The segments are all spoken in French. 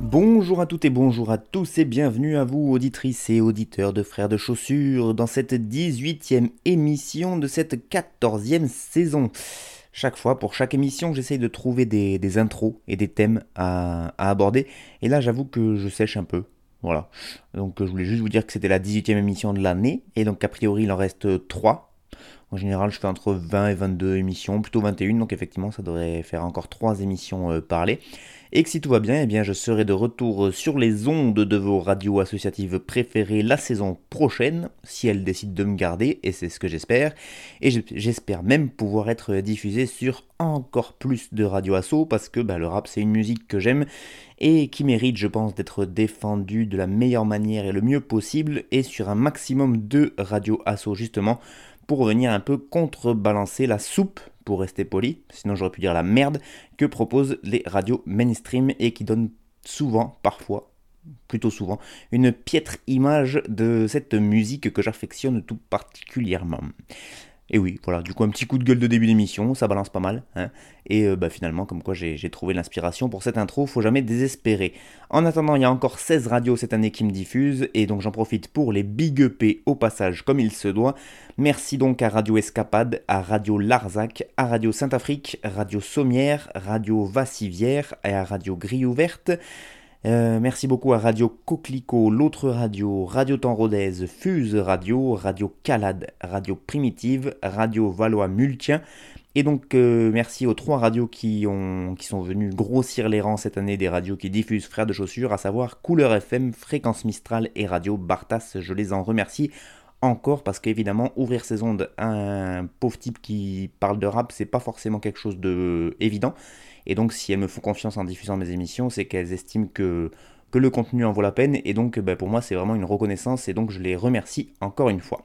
Bonjour à toutes et bonjour à tous et bienvenue à vous auditrices et auditeurs de Frères de Chaussures dans cette 18e émission de cette 14e saison. Chaque fois, pour chaque émission, j'essaye de trouver des, intros et des thèmes à, aborder. Et là, j'avoue que je sèche un peu. Voilà. Donc, je voulais juste vous dire que c'était la 18e émission de l'année. Et donc, a priori, il en reste 3. En général, je fais entre 20 et 22 émissions, plutôt 21. Donc, effectivement, ça devrait faire encore 3 émissions euh, parlées et que si tout va bien, eh je serai de retour sur les ondes de vos radios associatives préférées la saison prochaine, si elles décident de me garder, et c'est ce que j'espère, et j'espère même pouvoir être diffusé sur encore plus de radio asso, parce que bah, le rap c'est une musique que j'aime, et qui mérite je pense d'être défendue de la meilleure manière et le mieux possible, et sur un maximum de radio asso justement, pour venir un peu contrebalancer la soupe pour rester poli, sinon j'aurais pu dire la merde, que proposent les radios mainstream et qui donnent souvent, parfois, plutôt souvent, une piètre image de cette musique que j'affectionne tout particulièrement. Et oui, voilà, du coup un petit coup de gueule de début d'émission, ça balance pas mal. Hein. et euh, bah, finalement, comme quoi j'ai trouvé l'inspiration pour cette intro, faut jamais désespérer. En attendant, il y a encore 16 radios cette année qui me diffusent, et donc j'en profite pour les big EP au passage comme il se doit. Merci donc à Radio Escapade, à Radio Larzac, à Radio Saint-Afrique, Radio Sommière, Radio Vassivière et à Radio Grille Ouverte. Euh, merci beaucoup à Radio Coquelicot, l'autre radio, Radio Temps Fuse Radio, Radio Calade, Radio Primitive, Radio Valois Multien. Et donc euh, merci aux trois radios qui, ont, qui sont venus grossir les rangs cette année des radios qui diffusent Frères de Chaussures, à savoir Couleur FM, Fréquence Mistral et Radio Bartas. Je les en remercie encore parce qu'évidemment ouvrir ses ondes à un pauvre type qui parle de rap c'est pas forcément quelque chose de évident et donc, si elles me font confiance en diffusant mes émissions, c'est qu'elles estiment que, le contenu en vaut la peine. Et donc, bah, pour moi, c'est vraiment une reconnaissance. Et donc, je les remercie encore une fois.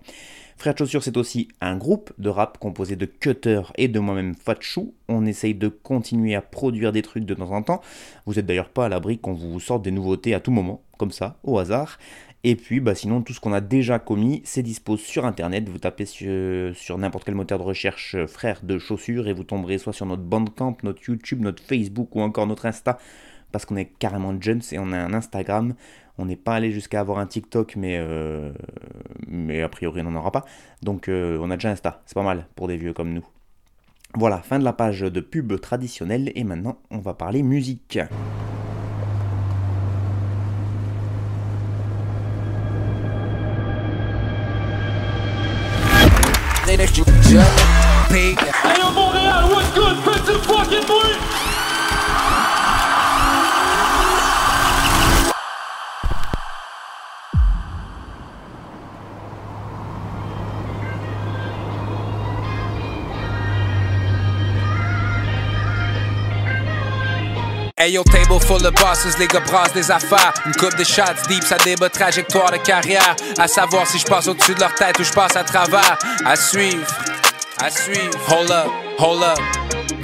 Frère de Chaussures, c'est aussi un groupe de rap composé de Cutter et de moi-même Fatchou. On essaye de continuer à produire des trucs de temps en temps. Vous n'êtes d'ailleurs pas à l'abri qu'on vous sorte des nouveautés à tout moment, comme ça, au hasard. Et puis, bah, sinon, tout ce qu'on a déjà commis, c'est dispo sur internet. Vous tapez sur, n'importe quel moteur de recherche euh, frère de chaussures et vous tomberez soit sur notre Bandcamp, notre YouTube, notre Facebook ou encore notre Insta. Parce qu'on est carrément jeunes et on a un Instagram. On n'est pas allé jusqu'à avoir un TikTok, mais, euh, mais a priori, on n'en aura pas. Donc, euh, on a déjà Insta. C'est pas mal pour des vieux comme nous. Voilà, fin de la page de pub traditionnelle. Et maintenant, on va parler musique. Montréal, what's good? Prince of fucking Ayo, table full of bosses, les gars brassent des affaires. Une coupe de shots deep, ça débat trajectoire de carrière. À savoir si je passe au-dessus de leur tête ou je passe à travers. À suivre, à suivre. Hold up, hold up.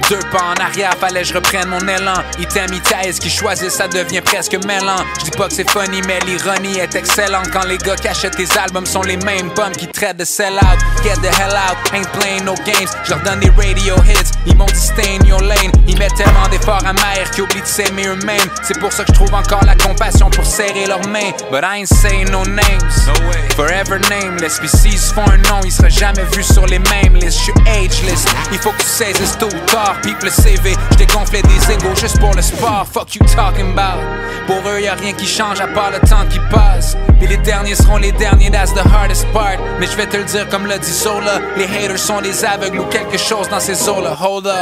Deux pas en arrière, fallait je reprenne mon élan. Item, ce qui choisissent, ça devient presque mêlant. Je dis pas que c'est funny, mais l'ironie est excellente. Quand les gars qui achètent tes albums sont les mêmes bums qui traitent de sell out. Get the hell out, ain't playing no games. Je leur donne des radio hits, ils m'ont dit stay in your lane. Ils mettent tellement d'efforts à mer qu'ils oublient de s'aimer eux-mêmes. C'est pour ça que je trouve encore la compassion pour serrer leurs mains. But I ain't saying no names. No way. Forever nameless, species font un nom, ils seraient jamais vus sur les mêmes listes. Je suis ageless, il faut que tu saisisses tout tard pipe le CV. Gonflé des égaux juste pour le sport. Fuck you talking about. Pour eux, y a rien qui change à part le temps qui passe. Et les derniers seront les derniers, that's the hardest part. Mais je te le dire comme le dit Sola. Les haters sont des aveugles ou quelque chose dans ces eaux-là. Hold up.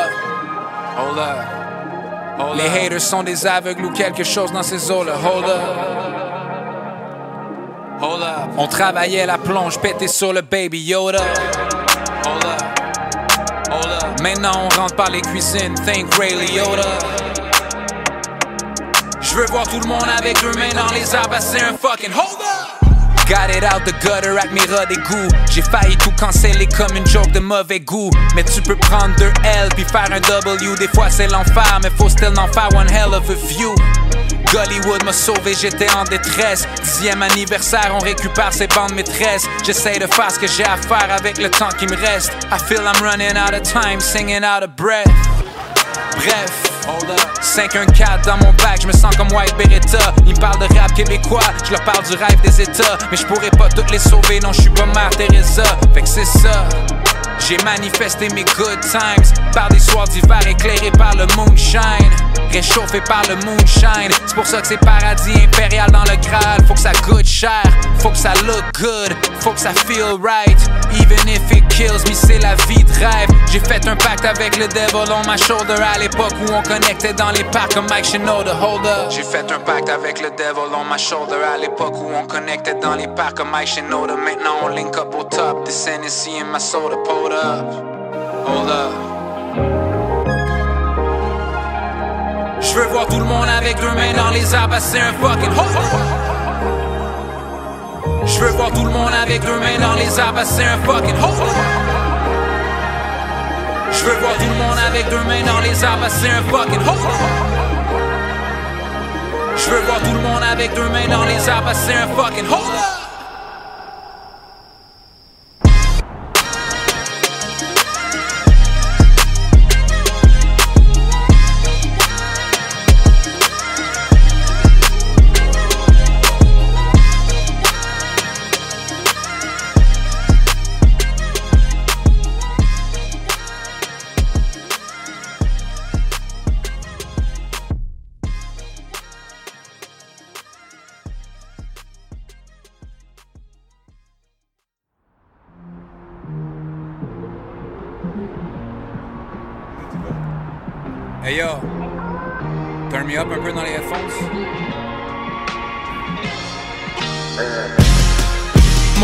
Hold up. les haters sont des aveugles ou quelque chose dans ces eaux-là. Hold up. Hold up. On travaillait la plonge, pété sur le baby Yoda. Maintenant on rentre par les cuisines, think Ray Liotta. Je veux voir tout le monde avec deux mains dans les arbres, c'est un fucking hold up. Got it out the gutter mes rats d'égout. J'ai failli tout canceller comme une joke de mauvais goût. Mais tu peux prendre deux L puis faire un W. Des fois c'est l'enfer, mais faut still en faire one hell of a view. Gollywood m'a sauvé, j'étais en détresse. Dixième anniversaire, on récupère ses bandes maîtresses. J'essaie de faire ce que j'ai à faire avec le temps qui me reste. I feel I'm running out of time, singing out of breath. Bref. 5-1-4 dans mon bac, je me sens comme White Beretta. Ils parlent de rap québécois, je leur parle du rêve des États. Mais je pourrais pas toutes les sauver, non, je suis pas Mère Teresa. Fait que c'est ça. J'ai manifesté mes good times par des soirs d'hiver éclairés par le moonshine, réchauffé par le moonshine. C'est pour ça que c'est paradis impérial dans le Graal. Faut que ça goûte cher, faut que ça look good, faut que ça feel right. Even if it kills me, c'est la vie de rêve. J'ai fait un pacte avec le devil on my shoulder à l'époque où on connectait dans les parcs comme Mike Shinoda. Hold up. J'ai fait un pacte avec le devil on my shoulder à l'époque où on connectait dans les parcs comme Mike Shinoda. Maintenant on link up au top. This in my soda, Je veux voir tout le monde avec deux mains dans les arbres, c'est un fucking up. Je veux voir tout le monde avec deux mains dans les arbres, c'est un fucking up. Je veux voir tout le monde avec deux mains dans les arbres, c'est un fucking up. Je veux voir tout le monde avec deux mains dans les arbres, c'est un fucking hold Hey yo, turn me up un peu dans les headphones.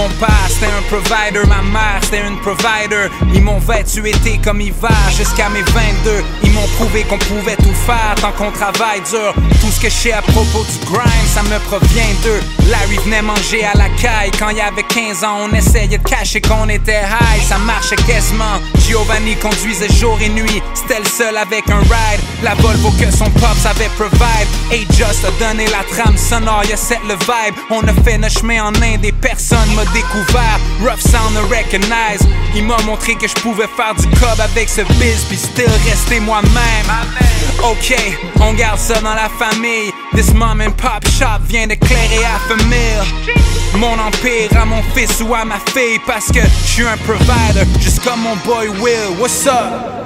Mon père c'était un provider, ma mère c'était une provider. Ils m'ont vêtu été comme hiver jusqu'à mes 22. Ils m'ont prouvé qu'on pouvait tout faire tant qu'on travaille dur. Tout ce que je sais à propos du grind, ça me provient d'eux. Larry venait manger à la caille quand il y avait 15 ans. On essayait de cacher qu'on était high, ça marchait quasiment. Giovanni conduisait jour et nuit, c'était le seul avec un ride. La Volvo que son pop savait provide. Et Just a donné la trame sonore, y'a set le vibe. On a fait notre chemin en Inde et personne m'a Rough sound to recognize. Il m'a montré que je pouvais faire du cob avec ce biz, puis still rester moi-même. Ok, on garde ça dans la famille. This mom and pop shop vient d'éclairer à famille. Mon empire à mon fils ou à ma fille, parce que je suis un provider, juste comme mon boy Will. What's up?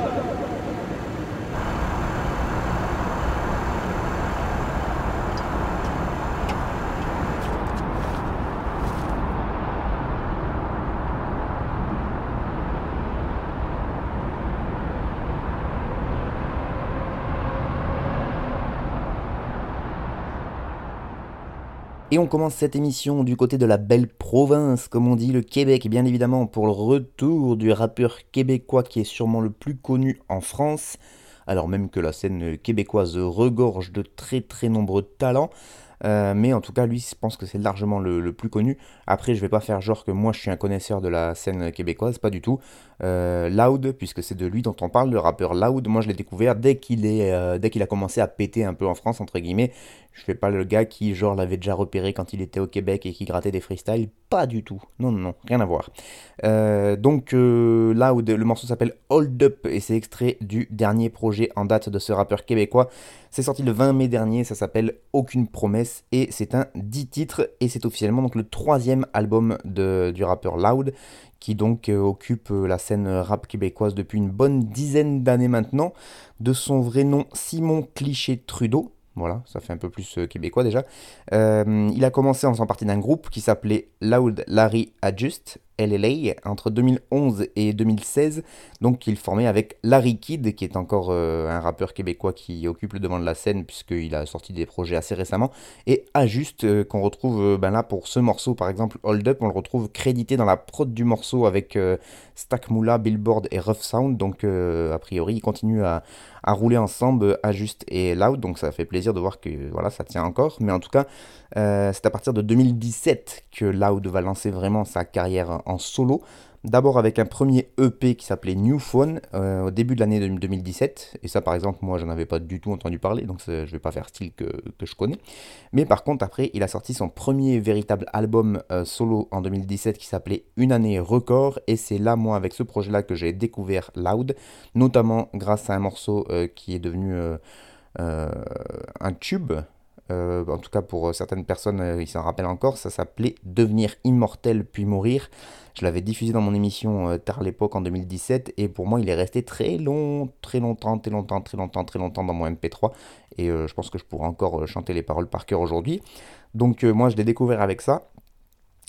Et on commence cette émission du côté de la belle province, comme on dit, le Québec, bien évidemment, pour le retour du rappeur québécois qui est sûrement le plus connu en France, alors même que la scène québécoise regorge de très très nombreux talents. Euh, mais en tout cas, lui, je pense que c'est largement le, plus connu. Après, je vais pas faire genre que moi je suis un connaisseur de la scène québécoise, pas du tout. Euh, Loud, puisque c'est de lui dont on parle, le rappeur Loud, moi je l'ai découvert dès qu'il euh, a commencé à péter un peu en France, entre guillemets. Je fais pas le gars qui, genre, l'avait déjà repéré quand il était au Québec et qui grattait des freestyles. Pas du tout. Non, non, rien à voir. donc, Loud, le morceau s'appelle Hold Up et c'est extrait du dernier projet en date de ce rappeur québécois. C'est sorti le 20 mai dernier, ça s'appelle Aucune promesse et c'est un 10 titres et c'est officiellement donc le troisième album du rappeur Loud qui donc euh, occupe euh, la scène rap québécoise depuis une bonne dizaine d'années maintenant. De son vrai nom Simon Cliché Trudeau, voilà, ça fait un peu plus euh, québécois déjà. Il a commencé en faisant partie d'un groupe qui s'appelait Loud Larry Adjust, LLA, entre 2011 et 2016. Donc il formait avec Larry Kidd, qui est encore euh, un rappeur québécois qui occupe le devant de la scène, puisqu'il a sorti des projets assez récemment, et Ajuste, euh, qu'on retrouve euh, ben là pour ce morceau, par exemple, Hold Up, on le retrouve crédité dans la prod du morceau avec Stack Moula, Billboard et Rough Sound, donc a priori, ils continuent à, à rouler ensemble, Ajuste et Loud, donc ça fait plaisir de voir que voilà, ça tient encore, mais en tout cas, c'est à partir de 2017 que Loud va lancer vraiment sa carrière en solo. D'abord avec un premier EP qui s'appelait New Phone euh, au début de l'année 2017. Et ça, par exemple, moi, j'en avais pas du tout entendu parler, donc je vais pas faire style que, je connais. Mais par contre, après, il a sorti son premier véritable album euh, solo en 2017 qui s'appelait Une année record. Et c'est là, moi, avec ce projet-là, que j'ai découvert Loud, notamment grâce à un morceau euh, qui est devenu un tube. En tout cas, pour certaines personnes, ils s'en rappellent encore. Ça s'appelait Devenir immortel puis mourir. Je l'avais diffusé dans mon émission euh, tard l'époque en 2017 et pour moi il est resté très long, très longtemps, très longtemps, très longtemps, très longtemps dans mon MP3 et euh, je pense que je pourrais encore euh, chanter les paroles par cœur aujourd'hui. Donc moi je l'ai découvert avec ça.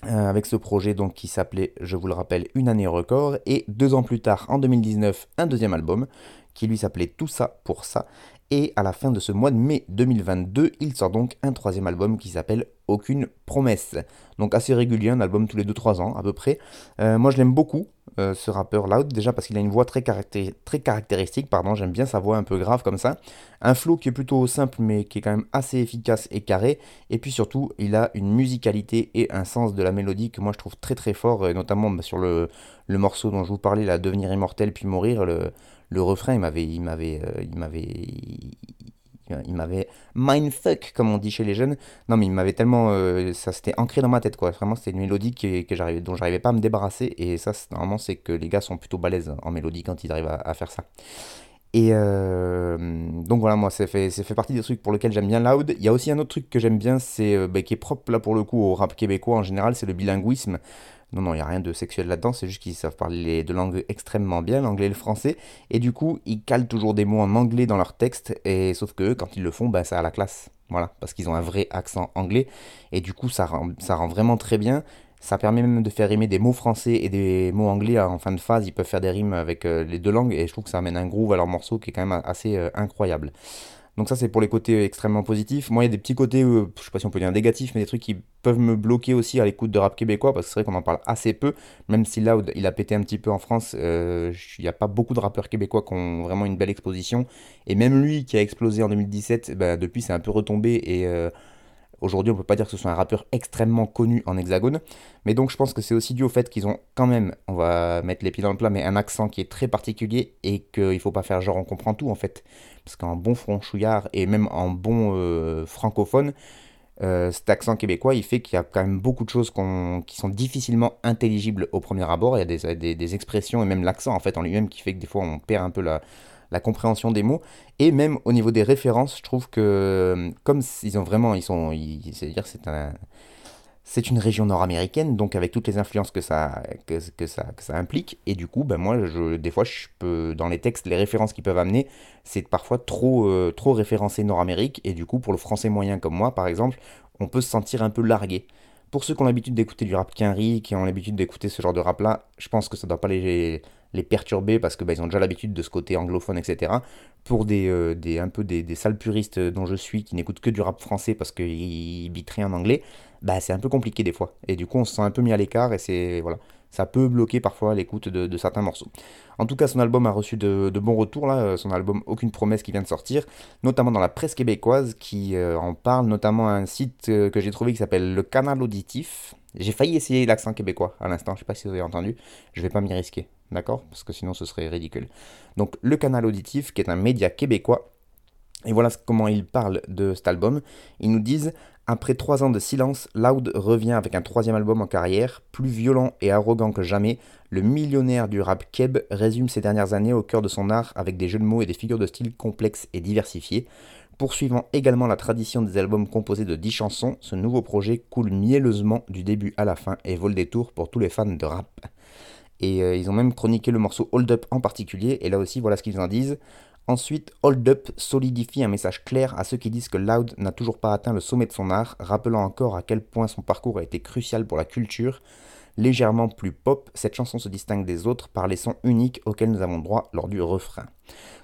avec ce projet donc qui s'appelait, je vous le rappelle, Une année record, et deux ans plus tard, en 2019, un deuxième album qui lui s'appelait Tout ça pour ça, et à la fin de ce mois de mai 2022, il sort donc un troisième album qui s'appelle Aucune promesse. Donc assez régulier, un album tous les 2-3 ans à peu près. Euh, moi je l'aime beaucoup, euh, ce rappeur Loud, déjà parce qu'il a une voix très, caractéristique, pardon, j'aime bien sa voix un peu grave comme ça. Un flow qui est plutôt simple mais qui est quand même assez efficace et carré. Et puis surtout, il a une musicalité et un sens de la mélodie que moi je trouve très très fort, notamment bah, sur le, le morceau dont je vous parlais, la Devenir immortel puis mourir. Le, le refrain, il m'avait, il m'avait, euh, il m'avait, il m'avait mindfuck comme on dit chez les jeunes. Non mais il m'avait tellement, euh, ça s'était ancré dans ma tête quoi. Vraiment c'était une mélodie que, que j'arrivais, dont j'arrivais pas à me débarrasser et ça normalement c'est que les gars sont plutôt balèzes en mélodie quand ils arrivent à, faire ça. Et euh, donc voilà, moi, ça fait, fait partie des trucs pour lesquels j'aime bien Loud. Il y a aussi un autre truc que j'aime bien, c'est bah, qui est propre là pour le coup au rap québécois en général, c'est le bilinguisme. Non, non, il n'y a rien de sexuel là-dedans, c'est juste qu'ils savent parler les deux langues extrêmement bien, l'anglais et le français, et du coup, ils calent toujours des mots en anglais dans leur texte, et sauf que quand ils le font, bah, ça la classe. Voilà, parce qu'ils ont un vrai accent anglais, et du coup, ça rend, ça rend vraiment très bien. Ça permet même de faire rimer des mots français et des mots anglais en fin de phase. Ils peuvent faire des rimes avec euh, les deux langues, et je trouve que ça amène un groove à leur morceau qui est quand même assez euh, incroyable. Donc ça c'est pour les côtés extrêmement positifs. Moi il y a des petits côtés, euh, je sais pas si on peut dire négatifs, mais des trucs qui peuvent me bloquer aussi à l'écoute de rap québécois, parce que c'est vrai qu'on en parle assez peu, même si là il a pété un petit peu en France, euh, il n'y a pas beaucoup de rappeurs québécois qui ont vraiment une belle exposition. Et même lui qui a explosé en 2017, bah, depuis c'est un peu retombé et... Euh, Aujourd'hui, on peut pas dire que ce soit un rappeur extrêmement connu en hexagone, mais donc je pense que c'est aussi dû au fait qu'ils ont quand même, on va mettre les pieds dans le plat, mais un accent qui est très particulier et qu'il faut pas faire genre on comprend tout en fait. Parce qu'en bon franchouillard et même en bon euh, francophone, euh, cet accent québécois, il fait qu'il y a quand même beaucoup de choses qui sont difficilement intelligibles au premier abord. Il y a des, des expressions et même l'accent en fait en lui-même qui fait que des fois on perd un peu la, la compréhension des mots. Et même au niveau des références, je trouve que euh, comme ils ont vraiment, ils sont, c'est-à-dire c'est c'est une région nord-américaine, donc avec toutes les influences que ça implique. Et du coup, ben moi, je, des fois, je peux, dans les textes, les références qu'ils peuvent amener, c'est parfois trop, euh, trop référencé Nord-Amérique. Et du coup, pour le français moyen comme moi, par exemple, on peut se sentir un peu largué. Pour ceux qui ont l'habitude d'écouter du rap quinri, qui ont l'habitude d'écouter ce genre de rap-là, je pense que ça ne doit pas les, les perturber parce que bah, ont déjà l'habitude de ce côté anglophone, etc. Pour des, euh, des un peu des, des, sales puristes dont je suis qui n'écoutent que du rap français parce qu'ils bitent rien en anglais, bah c'est un peu compliqué des fois. Et du coup, on se sent un peu mis à l'écart et c'est voilà, ça peut bloquer parfois l'écoute de, certains morceaux. En tout cas, son album a reçu de, bons retours là, son album Aucune promesse qui vient de sortir, notamment dans la presse québécoise qui euh, en parle, notamment un site euh, que j'ai trouvé qui s'appelle Le Canal Auditif. J'ai failli essayer l'accent québécois à l'instant, je sais pas si vous avez entendu, je vais pas m'y risquer d'accord? Parce que sinon ce serait ridicule. Donc le canal auditif, qui est un média québécois, et voilà comment ils parlent de cet album. Ils nous disent après trois ans de silence, Loud revient avec un troisième album en carrière, plus violent et arrogant que jamais. Le millionnaire du rap keb résume ses dernières années au cœur de son art avec des jeux de mots et des figures de style complexes et diversifiées. Poursuivant également la tradition des albums composés de 10 chansons, ce nouveau projet coule mielleusement du début à la fin et vole des tours pour tous les fans de rap. Et euh, ils ont même chroniqué le morceau Hold Up en particulier, et là aussi voilà ce qu'ils en disent. Ensuite, Hold Up solidifie un message clair à ceux qui disent que Loud n'a toujours pas atteint le sommet de son art, rappelant encore à quel point son parcours a été crucial pour la culture. Légèrement plus pop, cette chanson se distingue des autres par les sons uniques auxquels nous avons droit lors du refrain.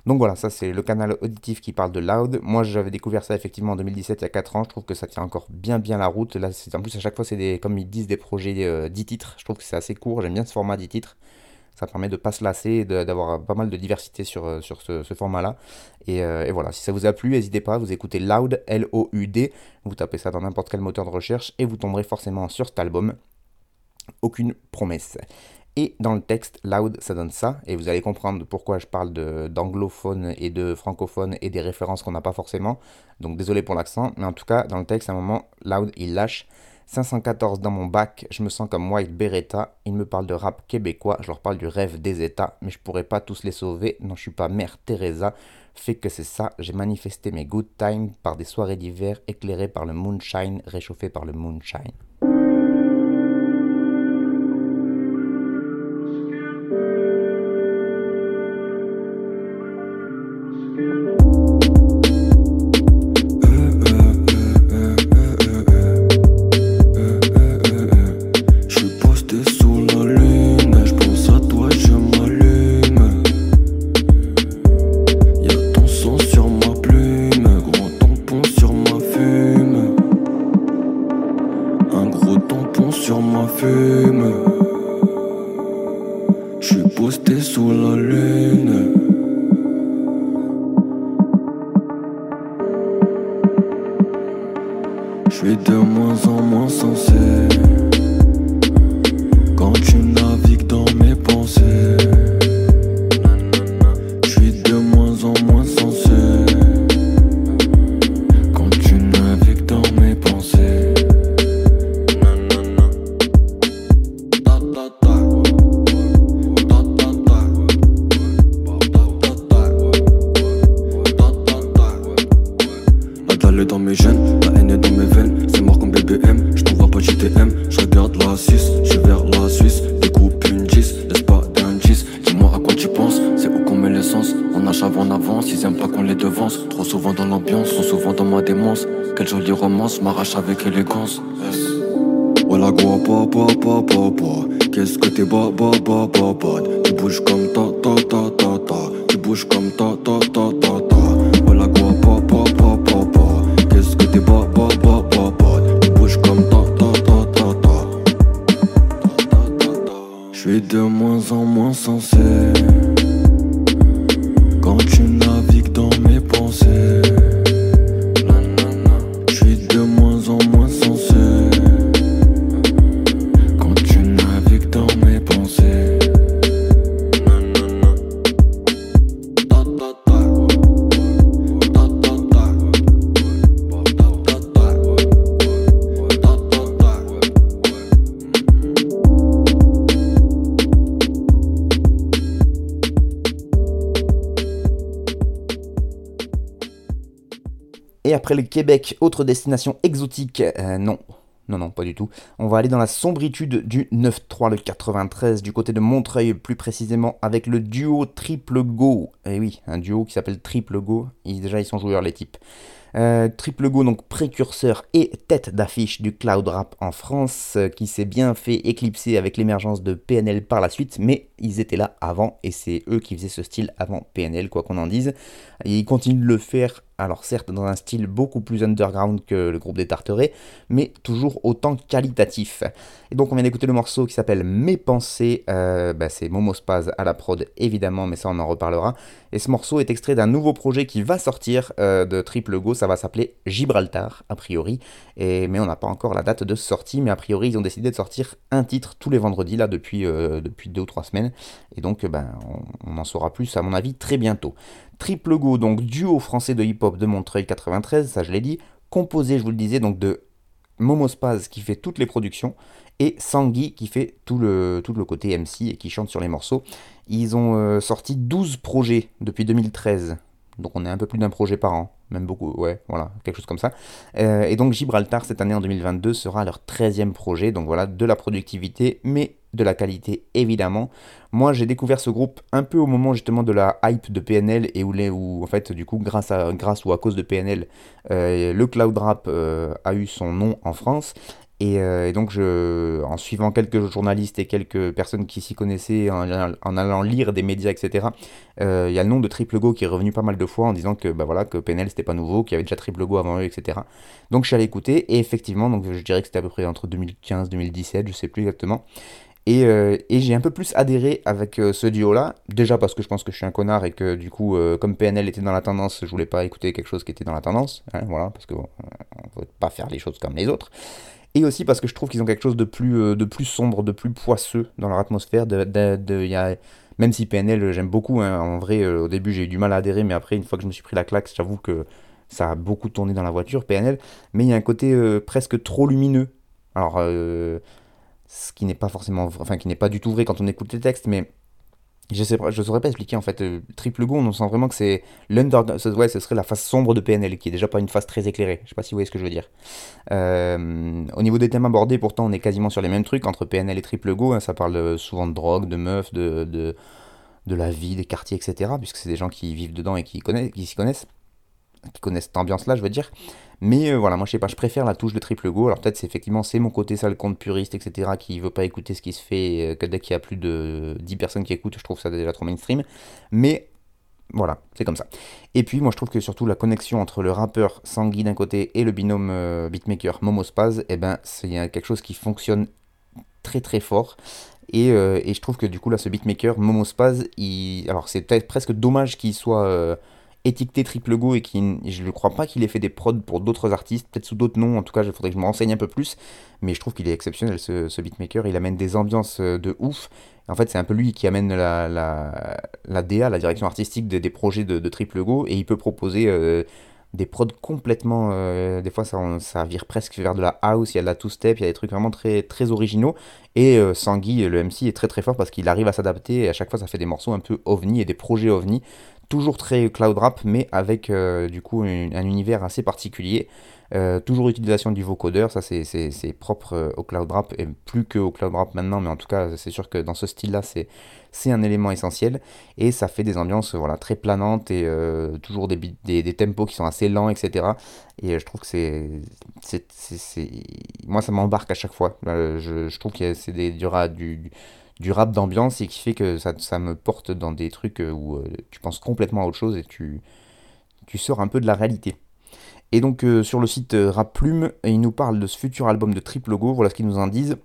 Donc voilà, ça c'est le canal auditif qui parle de Loud. Moi j'avais découvert ça effectivement en 2017, il y a 4 ans. Je trouve que ça tient encore bien bien la route. Là, en plus à chaque fois c'est des, comme ils disent, des projets 10 euh, titres. Je trouve que c'est assez court, j'aime bien ce format 10 titres. Ça permet de pas se lasser et d'avoir pas mal de diversité sur, euh, ce, format-là. Euh, et, voilà, si ça vous a plu, n'hésitez pas, vous écoutez Loud, L-O-U-D, vous tapez ça dans n'importe quel moteur de recherche et vous tomberez forcément sur cet album. Aucune promesse. Et dans le texte, loud, ça donne ça, et vous allez comprendre pourquoi je parle d'anglophone et de francophone et des références qu'on n'a pas forcément. Donc désolé pour l'accent, mais en tout cas, dans le texte, à un moment, loud, il lâche. 514 dans mon bac, je me sens comme White Beretta. Il me parle de rap québécois, je leur parle du rêve des États, mais je pourrais pas tous les sauver. Non, je suis pas mère Teresa. Fait que c'est ça, j'ai manifesté mes good times par des soirées d'hiver éclairées par le moonshine, réchauffées par le moonshine. Le Québec, autre destination exotique euh, Non, non, non, pas du tout. On va aller dans la sombritude du 9-3, le 93, du côté de Montreuil, plus précisément, avec le duo Triple Go. Et eh oui, un duo qui s'appelle Triple Go. déjà, ils sont joueurs, les types. Euh, Triple Go, donc précurseur et tête d'affiche du cloud rap en France, euh, qui s'est bien fait éclipser avec l'émergence de PNL par la suite, mais ils étaient là avant et c'est eux qui faisaient ce style avant PNL, quoi qu'on en dise. ils continuent de le faire alors certes dans un style beaucoup plus underground que le groupe des Tarterets, mais toujours autant qualitatif. Et donc on vient d'écouter le morceau qui s'appelle Mes pensées, euh, bah, c'est Momo Spaz à la prod évidemment, mais ça on en reparlera. Et ce morceau est extrait d'un nouveau projet qui va sortir euh, de Triple Go, ça va s'appeler Gibraltar a priori, mais on n'a pas encore la date de sortie, mais a priori ils ont décidé de sortir un titre tous les vendredis là depuis, euh, depuis deux ou trois semaines, et donc ben, on en saura plus à mon avis très bientôt. Triple Go, donc duo français de hip-hop de Montreuil 93, ça je l'ai dit, composé, je vous le disais, donc de Momo Spaz qui fait toutes les productions et Sangui qui fait tout le, tout le côté MC et qui chante sur les morceaux. Ils ont euh, sorti 12 projets depuis 2013, donc on est un peu plus d'un projet par an, même beaucoup, ouais, voilà, quelque chose comme ça. Euh, et donc Gibraltar, cette année en 2022, sera leur 13e projet, donc voilà, de la productivité, mais de la qualité évidemment. Moi j'ai découvert ce groupe un peu au moment justement de la hype de PNL et où, où en fait du coup grâce, à, grâce ou à cause de PNL euh, le cloud rap euh, a eu son nom en France Et, donc, je, en suivant quelques journalistes et quelques personnes qui s'y connaissaient, en, allant lire des médias, etc., il y a le nom de Triple Go qui est revenu pas mal de fois en disant que, bah voilà, que PNL c'était pas nouveau, qu'il y avait déjà Triple Go avant eux, etc. Donc, je suis allé écouter, et effectivement, donc, je dirais que c'était à peu près entre 2015 2017, je sais plus exactement. Euh, et, j'ai un peu plus adhéré avec euh, ce duo-là, déjà parce que je pense que je suis un connard et que du coup, euh, comme PNL était dans la tendance, je voulais pas écouter quelque chose qui était dans la tendance, hein, voilà, parce qu'on ne veut pas faire les choses comme les autres. Et aussi parce que je trouve qu'ils ont quelque chose de plus, de plus sombre, de plus poisseux dans leur atmosphère. De, y a, même si PNL, j'aime beaucoup, hein, en vrai, au début j'ai eu du mal à adhérer, mais après, une fois que je me suis pris la claque, j'avoue que ça a beaucoup tourné dans la voiture, PNL, mais il y a un côté presque trop lumineux. Alors, ce qui n'est pas forcément, enfin qui n'est pas du tout vrai quand on écoute les textes, mais je sais je saurais pas expliquer en fait. Euh, Triple Go, on sent vraiment que c'est l'under, ouais, ce serait la face sombre de PNL, qui est déjà pas une face très éclairée. Je sais pas si vous voyez ce que je veux dire. Euh, au niveau des thèmes abordés, pourtant, on est quasiment sur les mêmes trucs entre PNL et Triple Go. Hein. ça parle souvent de drogue, de meufs, de, de, de la vie, des quartiers, etc. Puisque c'est des gens qui vivent dedans et qui connaissent, qui s'y connaissent, qui connaissent cette ambiance-là, je veux dire. Mais euh, voilà, moi je sais pas, je préfère la touche de triple go. Alors peut-être c'est effectivement c'est mon côté sale compte puriste, etc. qui veut pas écouter ce qui se fait, euh, dès qu'il y a plus de 10 personnes qui écoutent, je trouve ça déjà trop mainstream. Mais voilà, c'est comme ça. Et puis moi je trouve que surtout la connexion entre le rappeur Sangui d'un côté et le binôme euh, beatmaker Momo Spaz, eh ben c'est quelque chose qui fonctionne très très fort. Et, et, je trouve que du coup là ce beatmaker Momo Spaz, il... alors c'est peut-être presque dommage qu'il soit étiqueté Triple Go et qui, je ne crois pas qu'il ait fait des prods pour d'autres artistes, peut-être sous d'autres noms, en tout cas il faudrait que je me renseigne un peu plus, mais je trouve qu'il est exceptionnel ce, beatmaker, il amène des ambiances euh, de ouf, en fait c'est un peu lui qui amène la, la, la DA, la direction artistique des, projets de, Triple Go, et il peut proposer euh, des prods complètement, euh, des fois ça, vire presque vers de la house, il y a de la two-step, il y a des trucs vraiment très, très originaux, et Sangui, le MC, est très très fort parce qu'il arrive à s'adapter, et à chaque fois ça fait des morceaux un peu ovni et des projets ovni, toujours très cloud rap, mais avec euh, du coup un, univers assez particulier. Euh, toujours utilisation du vocodeur, ça c'est propre euh, au cloud rap, et plus que au cloud rap maintenant, mais en tout cas c'est sûr que dans ce style-là c'est un élément essentiel, et ça fait des ambiances très planantes, et toujours des, tempos qui sont assez lents, etc. Et je trouve que c'est... Moi ça m'embarque à chaque fois, je, je trouve que c'est du, du du rap d'ambiance et qui fait que ça, me porte dans des trucs euh, où euh, tu penses complètement à autre chose et tu, tu sors un peu de la réalité. Et donc euh, sur le site Rap Plume, ils nous parlent de ce futur album de Triple Go, voilà ce qu'ils nous en disent.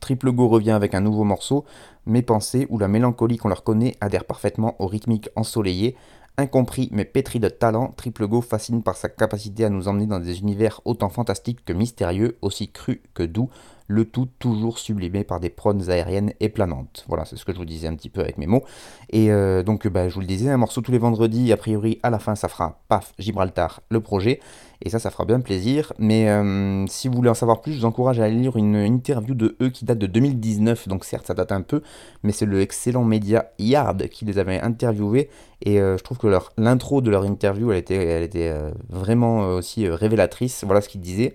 Triple Go revient avec un nouveau morceau, Mes pensées, où la mélancolie qu'on leur connaît adhère parfaitement au rythmique ensoleillé. Incompris mais pétri de talent, Triple Go fascine par sa capacité à nous emmener dans des univers autant fantastiques que mystérieux, aussi crus que doux, le tout toujours sublimé par des prods aériennes et planantes. Voilà, c'est ce que je vous disais un petit peu avec mes mots. Et euh, donc, bah, je vous le disais, un morceau tous les vendredis, a priori, à la fin, ça fera paf, Gibraltar, le projet. Et ça, ça fera bien plaisir. Mais euh, si vous voulez en savoir plus, je vous encourage à aller lire une interview de eux qui date de 2019. Donc, certes, ça date un peu, mais c'est le excellent média Yard qui les avait interviewés. Et euh, je trouve que l'intro de leur interview, elle était, était vraiment aussi révélatrice. Voilà ce qu'ils disaient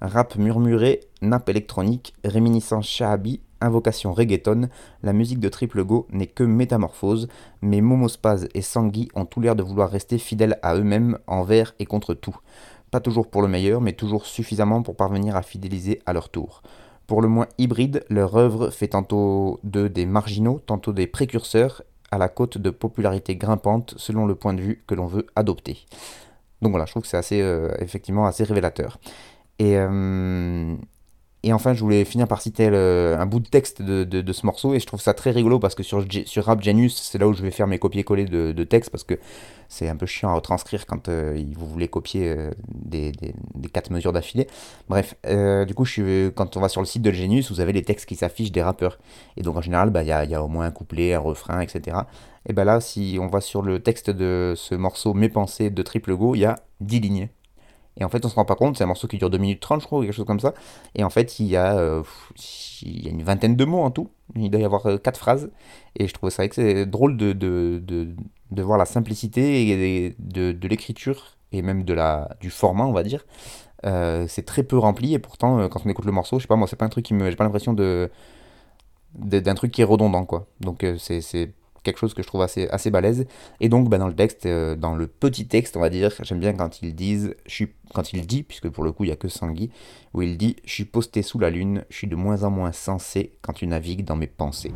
rap murmuré, nappe électronique, réminiscence shahabi, invocation reggaeton, la musique de Triple Go n'est que métamorphose, mais Momospaz et Sangui ont tout l'air de vouloir rester fidèles à eux-mêmes envers et contre tout. Pas toujours pour le meilleur, mais toujours suffisamment pour parvenir à fidéliser à leur tour. Pour le moins hybride, leur œuvre fait tantôt d'eux des marginaux, tantôt des précurseurs, à la côte de popularité grimpante selon le point de vue que l'on veut adopter. Donc voilà, je trouve que c'est assez, euh, effectivement assez révélateur. Et, euh, et enfin, je voulais finir par citer un bout de texte de, ce morceau, et je trouve ça très rigolo parce que sur, Rap Genius, c'est là où je vais faire mes copier-coller de, de texte parce que c'est un peu chiant à retranscrire quand euh, vous voulez copier euh, des, quatre mesures d'affilée. Bref, du coup, quand on va sur le site de Genius, vous avez les textes qui s'affichent des rappeurs. Et donc en général, bah, il y, a, au moins un couplet, un refrain, etc. Et ben là, si on va sur le texte de ce morceau Mes pensées de Triple Go, il y a 10 lignes. Et en fait, on se rend pas compte, c'est un morceau qui dure 2 minutes 30, je crois, ou quelque chose comme ça. Et en fait, il y a, euh, il y a une vingtaine de mots en tout. Il doit y avoir 4 euh, phrases. Et je trouve ça drôle de, de, de, voir la simplicité de, de l'écriture et même de la, du format, on va dire. Euh, c'est très peu rempli et pourtant, quand on écoute le morceau, je sais pas, moi, c'est pas un truc qui me. J'ai pas l'impression de d'un truc qui est redondant, quoi. Donc, c'est quelque chose que je trouve assez, assez balèze. Et donc, bah, dans le texte, euh, dans le petit texte, on va dire, j'aime bien quand ils disent, je quand il dit, puisque pour le coup, il n'y a que Sangui, où il dit Je suis posté sous la lune, je suis de moins en moins sensé quand tu navigues dans mes pensées.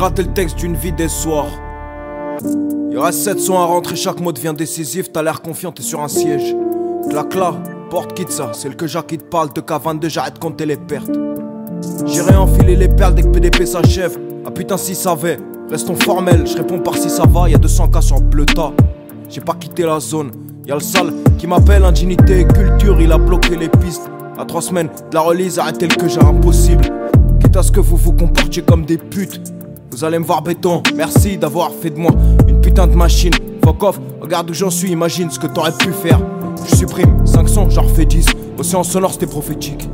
Grattais le texte d'une vie des soirs Il y aura 7 sons à rentrer, chaque mot devient décisif, t'as l'air confiant, t'es sur un siège. Clac là, porte quitte ça, c'est le que Jacques te parle, de K22, j'arrête de compter les pertes. J'irai enfiler les perles dès que PDP s'achève. Ah putain, si ça va, restons formels. Je réponds par si ça va, y'a 200 cas sur le tas. J'ai pas quitté la zone. Y'a le sale qui m'appelle indignité et culture, il a bloqué les pistes. À trois semaines de la release, arrêtez le que j'ai impossible. Quitte à ce que vous vous comportiez comme des putes. Vous allez me voir béton, merci d'avoir fait de moi une putain de machine. Fuck off, regarde où j'en suis, imagine ce que t'aurais pu faire. Je supprime 5 sons, j'en refais 10. Océan sonore, c'était prophétique.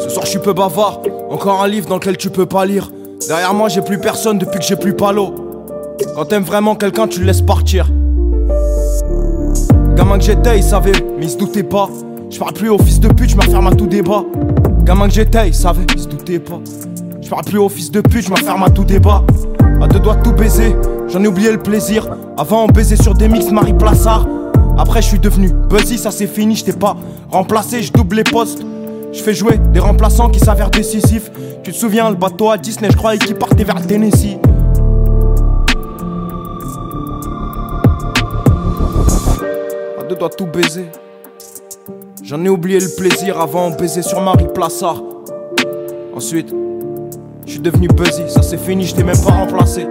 Ce soir, je suis peu bavard. Encore un livre dans lequel tu peux pas lire. Derrière moi, j'ai plus personne depuis que j'ai plus palo. Quand t'aimes vraiment quelqu'un, tu le laisses partir. Gamin que j'étais, il savait, mais il se doutait pas. Je parle plus au fils de pute, je me referme à tout débat. Gamin que j'étais, il savait, il se doutait pas. Parle plus au fils de pute, je me referme à tout débat. À deux doigts tout baiser, j'en ai oublié le plaisir. Avant, on baisait sur des mix Marie Plassard. Après, je suis devenu buzzy, ça c'est fini, je pas remplacé, je double les postes. Je fais jouer des remplaçants qui s'avèrent décisifs. Tu te souviens, le bateau à Disney, je croyais qu'il partait vers le Tennessee. À deux doigts tout baiser. J'en ai oublié le plaisir avant, on baisait sur Marie Plassard. Ensuite, je suis devenu buzzy, ça c'est fini, je t'ai même pas remplacé.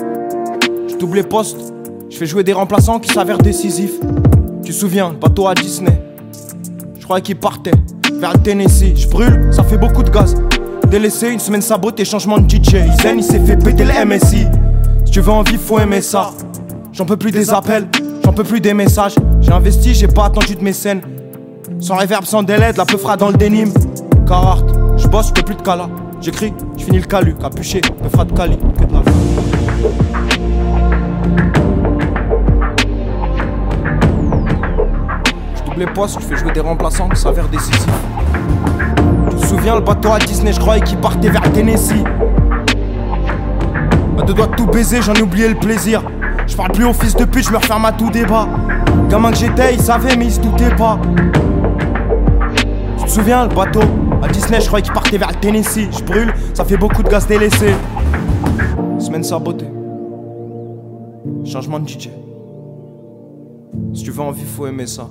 Je double les postes, je fais jouer des remplaçants qui s'avèrent décisifs. Tu te souviens, le bateau à Disney? Je croyais qu'il partait vers le Tennessee. Je brûle, ça fait beaucoup de gaz. Délaissé, une semaine saboté, changement de DJ. Zen, il s'est fait péter le MSI. Si tu veux en vivre, faut aimer ça. J'en peux plus des appels, j'en peux plus des messages. J'ai investi, j'ai pas attendu de mécène. Sans réverb, sans délai, de la peu fera dans le dénime. Carhartt, je bosse, je peux plus de cala. J'écris, je finis le calu, capuché, peu fera de cali, que de la Je double les postes, je fais jouer des remplaçants qui s'avèrent décisifs. Tu te souviens, le bateau à Disney, je croyais qu'il partait vers Tennessee. À deux doigts de tout baiser, j'en ai oublié le plaisir. Je parle plus au fils de pute, je me referme à tout débat. Gamin que j'étais, il savait, mais il se doutait pas. Tu te souviens, le bateau? À Disney, je croyais qu'il partait vers le Tennessee. Je brûle, ça fait beaucoup de gaz délaissé. Semaine sabotée. Changement de DJ. Si tu veux en vivre, faut aimer ça.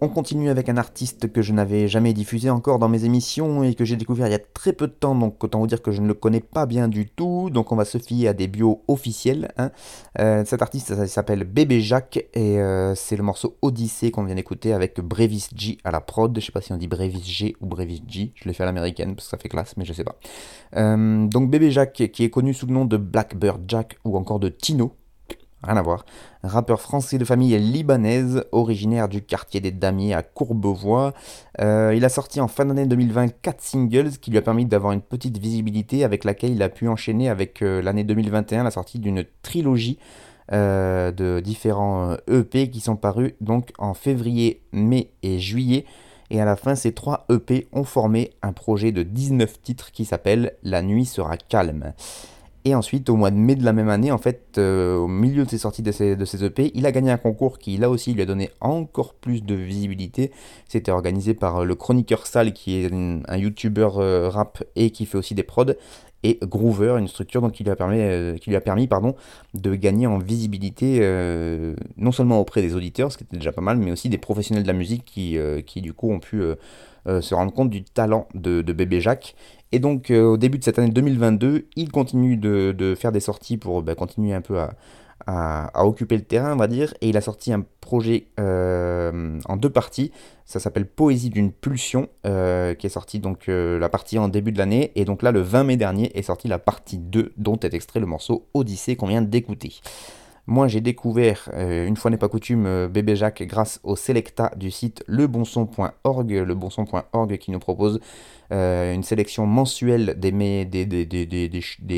On continue avec un artiste que je n'avais jamais diffusé encore dans mes émissions et que j'ai découvert il y a très peu de temps, donc autant vous dire que je ne le connais pas bien du tout, donc on va se fier à des bios officiels. Hein. Euh, cet artiste s'appelle Bébé Jacques et euh, c'est le morceau Odyssée qu'on vient d'écouter avec Brevis G à la prod, je sais pas si on dit Brevis G ou Brevis G, je l'ai fait à l'américaine parce que ça fait classe mais je sais pas. Euh, donc Bébé Jacques qui est connu sous le nom de Blackbird Jack ou encore de Tino, Rien à voir. Rappeur français de famille libanaise, originaire du quartier des Damiers à Courbevoie. Euh, il a sorti en fin d'année 2020 4 singles qui lui a permis d'avoir une petite visibilité avec laquelle il a pu enchaîner avec euh, l'année 2021 la sortie d'une trilogie euh, de différents EP qui sont parus donc en février, mai et juillet. Et à la fin, ces trois EP ont formé un projet de 19 titres qui s'appelle La nuit sera calme. Et ensuite, au mois de mai de la même année, en fait, euh, au milieu de ses sorties de ses, EP, il a gagné un concours qui, là aussi, lui a donné encore plus de visibilité. C'était organisé par le Chroniqueur Sale, qui est un, YouTuber euh, rap et qui fait aussi des prods, et Groover, une structure qui lui a permis, euh, qui lui a permis pardon, de gagner en visibilité, non seulement auprès des auditeurs, ce qui était déjà pas mal, mais aussi des professionnels de la musique qui, qui du coup, ont pu se rendre compte du talent de, Bébé Jacques. Et donc euh, au début de cette année 2022, il continue de, de faire des sorties pour bah, continuer un peu à, occuper le terrain, on va dire. Et il a sorti un projet euh, en deux parties. Ça s'appelle Poésie d'une pulsion, euh, qui est sorti donc la partie en début de l'année. Et donc là, le 20 mai dernier, est sorti la partie 2, dont est extrait le morceau Odyssée qu'on vient d'écouter. Moi, j'ai découvert, euh, une fois n'est pas coutume, euh, Bébé Jacques grâce au Selecta du site lebonson.org, lebonson.org qui nous propose euh, une sélection mensuelle des,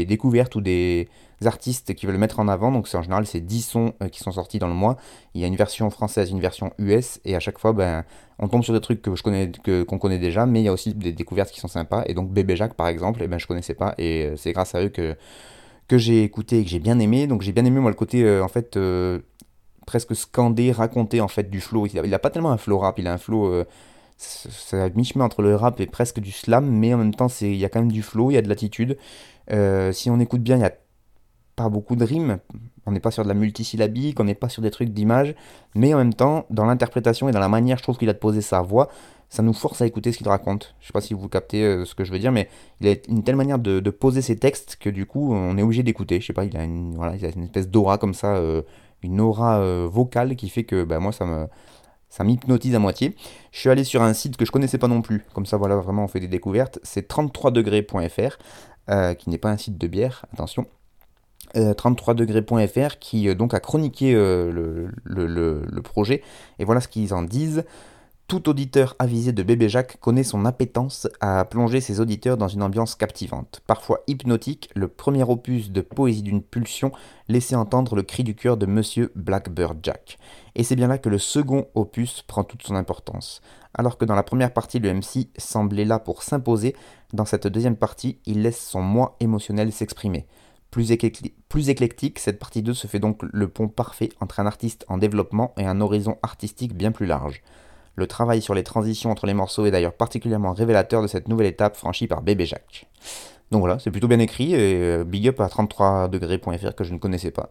découvertes ou des artistes qui veulent mettre en avant. Donc, en général, c'est 10 sons qui sont sortis dans le mois. Il y a une version française, une version US, et à chaque fois, ben, on tombe sur des trucs que je connais, qu'on connaît déjà, mais il y a aussi des découvertes qui sont sympas. Et donc, Bébé Jacques, par exemple, et eh ben, je connaissais pas, et c'est grâce à eux que que j'ai écouté et que j'ai bien aimé. Donc j'ai bien aimé moi le côté euh, en fait euh, presque scandé, raconté en fait du flow. Il a, pas tellement un flow rap, il a un flow euh, c'est à mi-chemin entre le rap et presque du slam, mais en même temps c'est il y a quand même du flow, il y a de l'attitude. si on écoute bien, il y a pas beaucoup de rimes. On n'est pas sur de la multisyllabique, on n'est pas sur des trucs d'image, mais en même temps, dans l'interprétation et dans la manière, je trouve qu'il a de poser sa voix, ça nous force à écouter ce qu'il raconte. Je sais pas si vous captez euh, ce que je veux dire, mais il a une telle manière de, poser ses textes que du coup, on est obligé d'écouter. Je sais pas, il a une, voilà, il a une espèce d'aura comme ça, euh, une aura euh, vocale qui fait que bah, moi, ça me. Ça m'hypnotise à moitié. Je suis allé sur un site que je connaissais pas non plus. Comme ça, voilà, vraiment, on fait des découvertes. C'est 33degrés.fr, qui n'est pas un site de bière, attention. 33degrés.fr qui donc a chroniqué le, projet. Et voilà ce qu'ils en disent. Tout auditeur avisé de Bébé Jacques connaît son appétence à plonger ses auditeurs dans une ambiance captivante. Parfois hypnotique, le premier opus de Poésie d'une pulsion laissait entendre le cri du cœur de Monsieur Blackbird Jack. Et c'est bien là que le second opus prend toute son importance. Alors que dans la première partie, le MC semblait là pour s'imposer, dans cette deuxième partie, il laisse son moi émotionnel s'exprimer. Plus, plus, éclectique, cette partie 2 se fait donc le pont parfait entre un artiste en développement et un horizon artistique bien plus large. Le travail sur les transitions entre les morceaux est d'ailleurs particulièrement révélateur de cette nouvelle étape franchie par Bébé Jacques. Donc voilà, c'est plutôt bien écrit et euh, big up à 33degrés.fr que je ne connaissais pas.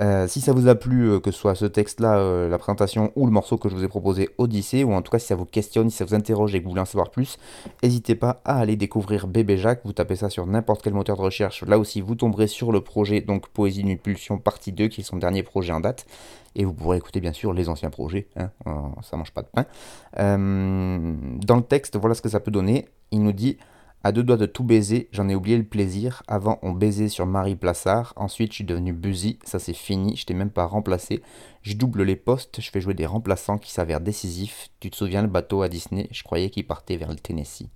Euh, si ça vous a plu, euh, que ce soit ce texte-là, la présentation ou le morceau que je vous ai proposé, Odyssée, ou en tout cas si ça vous questionne, si ça vous interroge et que vous voulez en savoir plus, n'hésitez pas à aller découvrir Bébé Jacques. Vous tapez ça sur n'importe quel moteur de recherche. Là aussi, vous tomberez sur le projet donc Poésie d'une pulsion partie 2, qui est son dernier projet en date. Et vous pourrez écouter bien sûr les anciens projets, hein, ça mange pas de pain. dans le texte, voilà ce que ça peut donner. Il nous dit à deux doigts de tout baiser, j'en ai oublié le plaisir. Avant, on baisait sur Marie Plassard. Ensuite, je suis devenu busy. Ça, c'est fini. Je t'ai même pas remplacé. Je double les postes. Je fais jouer des remplaçants qui s'avèrent décisifs. Tu te souviens le bateau à Disney? Je croyais qu'il partait vers le Tennessee.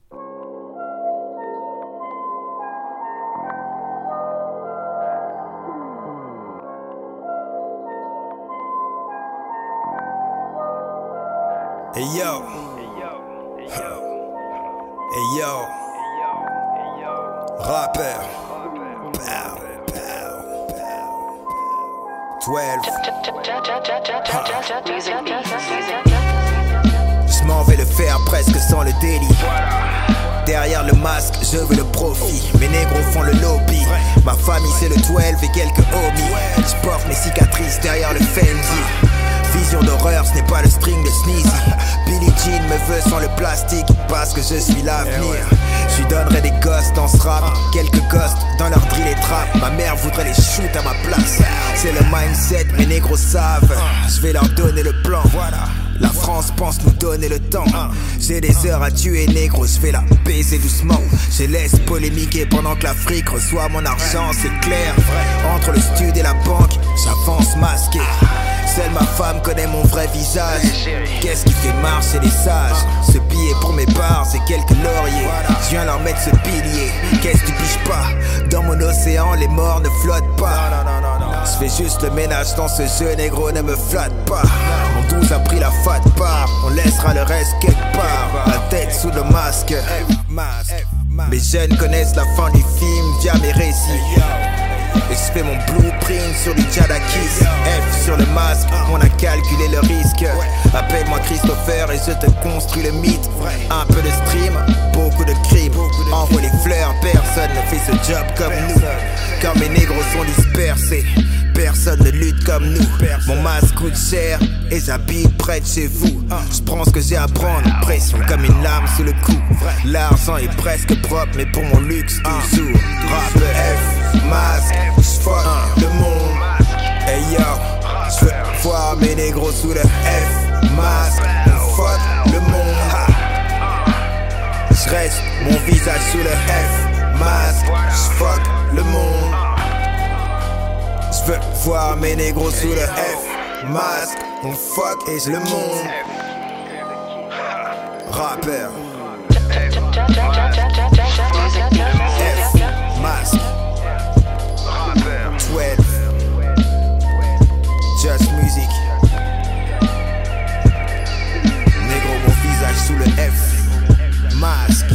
Derrière le masque, je veux le profit. Mes négros font le lobby. Ma famille, c'est le 12 et quelques homies. Je porte mes cicatrices derrière le Fendi. Vision d'horreur, ce n'est pas le string de Sneezy. Billy Jean me veut sans le plastique parce que je suis l'avenir. Je lui donnerai des gosses dans ce rap, quelques ghosts dans leur drill et trap. Ma mère voudrait les shoot à ma place. C'est le mindset, mes négros savent. Je vais leur donner le plan. Voilà. La France pense nous donner le temps. J'ai des heures à tuer, négro, je fais la baiser doucement. Je laisse polémiquer pendant que l'Afrique reçoit mon argent, c'est clair. Entre le stud et la banque, j'avance masqué. Seule ma femme connaît mon vrai visage. Qu'est-ce qui fait marcher les sages Ce billet pour mes bars, c'est quelques lauriers. Je viens leur mettre ce pilier. Qu'est-ce que tu pas? Dans mon océan, les morts ne flottent pas. Je fais juste le ménage dans ce jeu, négro, ne me flatte pas. On tous a pris la fat part, on laissera le reste quelque part. La tête sous le masque. Mes jeunes connaissent la fin du film via mes récits. Et je fais mon blueprint sur du Jadakis F sur le masque, on a calculé le risque Appelle-moi Christopher et je te construis le mythe Un peu de stream, beaucoup de crimes Envoie les fleurs, personne ne fait ce job comme nous Quand mes négros sont dispersés Personne ne lutte comme nous. Mon masque coûte cher et j'habite près de chez vous. Je prends ce que j'ai à prendre, pression comme une lame sous le cou. L'argent est presque propre, mais pour mon luxe toujours. Rap F, masque, j'fuck le monde. Hey yo, j'veux voir mes négros sous le F, masque, fuck le monde. J'reste mon visage sous le F, masque, j'fuck le monde. Je veux voir mes négros sous le F. Masque, on fuck et le monde. Rappeur. F, masque. 12. Just music. Négro, mon visage sous le F. Masque.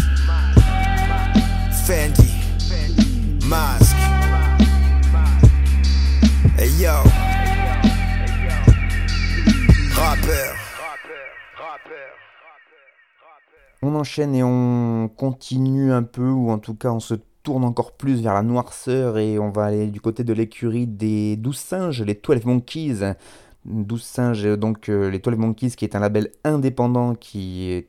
Fendi. Masque. Hey yo. Rappeur. On enchaîne et on continue un peu, ou en tout cas on se tourne encore plus vers la noirceur et on va aller du côté de l'écurie des 12 singes, les 12 Monkeys. 12 singes, donc euh, les 12 Monkeys qui est un label indépendant qui est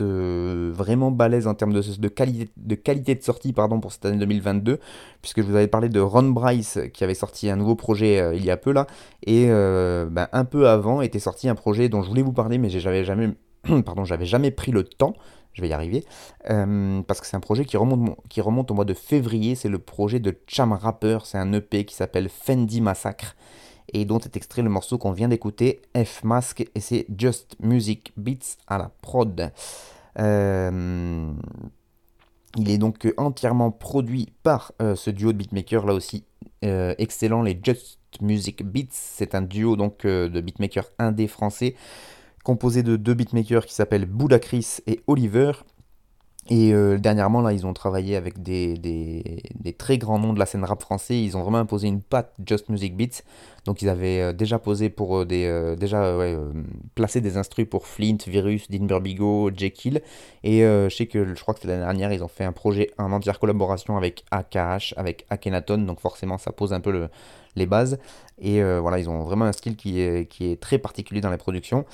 euh, vraiment balèze en termes de, qualité, de qualité de sortie pardon, pour cette année 2022, puisque je vous avais parlé de Ron Bryce qui avait sorti un nouveau projet euh, il y a peu là, et ben, un peu avant était sorti un projet dont je voulais vous parler, mais j'avais jamais j'avais jamais pris le temps, je vais y arriver, euh, parce que c'est un projet qui remonte, au mois de février, c'est le projet de Cham Rapper, c'est un EP qui s'appelle Fendi Massacre, et dont est extrait le morceau qu'on vient d'écouter, F Mask, et c'est Just Music Beats à la prod. Euh, il est donc entièrement produit par euh, ce duo de beatmakers, là aussi excellent, les Just Music Beats, c'est un duo donc de beatmakers indé français, composé de deux beatmakers qui s'appellent Chris et Oliver. Et euh, dernièrement, là, ils ont travaillé avec des, très grands noms de la scène rap français. Ils ont vraiment imposé une patte Just Music Beats. Donc, ils avaient euh, déjà posé pour euh, des. déjà placé des instrus pour Flint, Virus, Dean Burbigo, Jekyll. Et je sais que je crois que c'était l'année dernière, ils ont fait un projet en entière collaboration avec AKH, avec Akhenaton. Donc, forcément, ça pose un peu le, les bases. Et voilà, ils ont vraiment un style qui est, qui est très particulier dans les productions.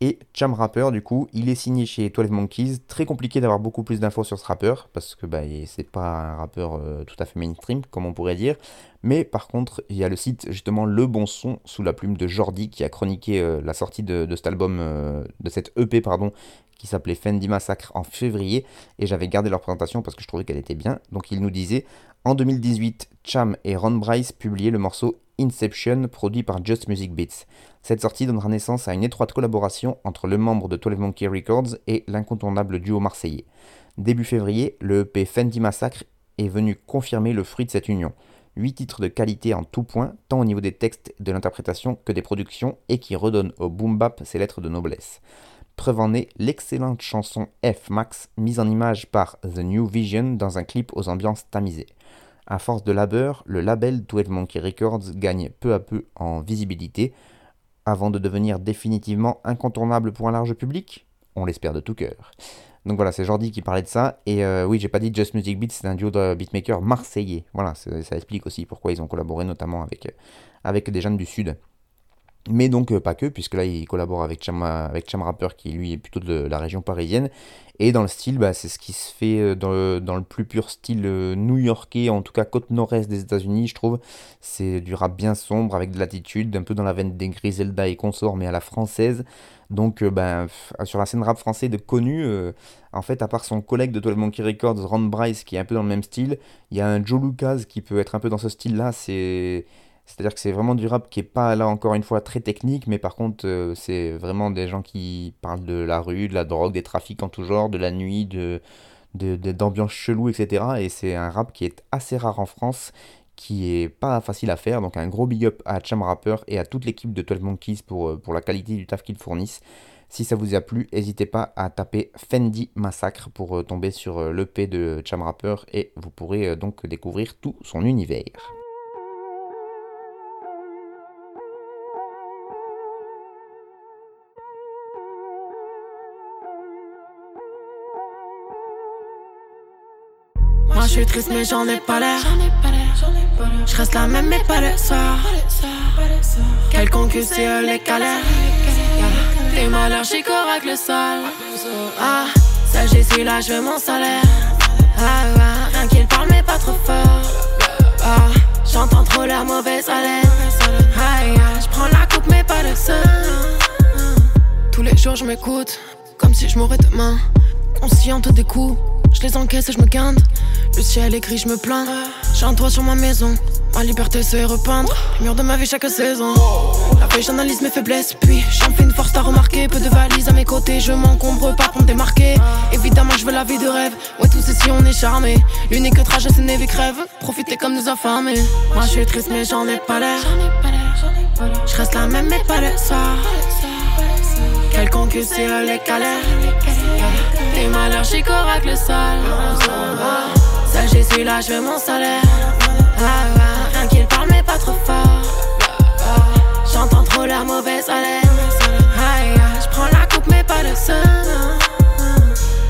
Et Cham Rapper, du coup, il est signé chez 12 Monkeys. Très compliqué d'avoir beaucoup plus d'infos sur ce rappeur, parce que bah, c'est pas un rappeur euh, tout à fait mainstream, comme on pourrait dire. Mais par contre, il y a le site, justement, Le Bon Son, sous la plume de Jordi, qui a chroniqué euh, la sortie de, cet album, euh, de cette EP, pardon, qui s'appelait Fendi Massacre en février. Et j'avais gardé leur présentation parce que je trouvais qu'elle était bien. Donc il nous disait En 2018, Cham et Ron Bryce publiaient le morceau Inception, produit par Just Music Beats. Cette sortie donnera naissance à une étroite collaboration entre le membre de 12 Monkey Records et l'incontournable duo marseillais. Début février, le EP Fendi Massacre est venu confirmer le fruit de cette union. Huit titres de qualité en tout point, tant au niveau des textes, de l'interprétation que des productions, et qui redonnent au boom bap ses lettres de noblesse. Preuve en est l'excellente chanson F Max, mise en image par The New Vision dans un clip aux ambiances tamisées. À force de labeur, le label 12 Monkey Records gagne peu à peu en visibilité, avant de devenir définitivement incontournable pour un large public On l'espère de tout cœur. Donc voilà, c'est Jordi qui parlait de ça. Et euh, oui, j'ai pas dit Just Music Beats, c'est un duo de beatmakers marseillais. Voilà, ça explique aussi pourquoi ils ont collaboré notamment avec, avec des jeunes du Sud. Mais donc euh, pas que, puisque là il collabore avec Cham, avec Cham Rapper qui lui est plutôt de la région parisienne. Et dans le style, bah, c'est ce qui se fait euh, dans le, dans le plus pur style euh, new-yorkais, en tout cas côte nord-est des États-Unis, je trouve. C'est du rap bien sombre, avec de l'attitude, un peu dans la veine des Griselda et consorts, mais à la française. Donc ben, sur la scène rap français de connu, en fait, à part son collègue de 12 Monkey Records, Ron Bryce, qui est un peu dans le même style, il y a un Joe Lucas qui peut être un peu dans ce style-là. C'est c'est-à-dire que c'est vraiment du rap qui est pas là encore une fois très technique, mais par contre euh, c'est vraiment des gens qui parlent de la rue, de la drogue, des trafics en tout genre, de la nuit, de d'ambiance chelou, etc. Et c'est un rap qui est assez rare en France, qui est pas facile à faire. Donc un gros big up à Cham Rapper et à toute l'équipe de 12 Monkeys pour, euh, pour la qualité du taf qu'ils fournissent. Si ça vous a plu, n'hésitez pas à taper Fendi Massacre pour euh, tomber sur l'EP de Cham Rapper et vous pourrez donc découvrir tout son univers. Suis triste mais j'en ai pas l'air. Je reste la même mais pas le soir Quelconque c'est les galères Les malheurs j'y avec le sol. Ah, ça j'ai là je veux mon salaire. Ah, ah rien qu'il parle mais pas trop fort. Ah, j'entends trop leur mauvaise haleine. Ah, ah, je prends la coupe mais pas le seul Tous les jours je m'écoute Comme si je mourrais demain. Consciente des coups Je les encaisse et je me quinte. Le ciel est gris, je me plains. J'ai un toit sur ma maison. Ma liberté c'est repeindre murs de ma vie chaque saison. La j'analyse mes faiblesses, puis j'en fais une force à remarquer. Peu de valises à mes côtés, je m'encombre pas pour me démarquer. Évidemment je veux la vie de rêve, ouais tout ceci on est charmé. L'unique trajet c'est Navy crève, profiter comme des affamés. Moi je suis triste mais j'en ai pas l'air. Je reste la même mais pas le soir. Quelconque c'est les galères. Des malheurs, j'y avec le sol. Ça j'ai su là, je veux mon salaire. Rien qu'il parle mais pas trop fort. J'entends trop leur mauvaise haleine. Je prends la coupe mais pas le seul.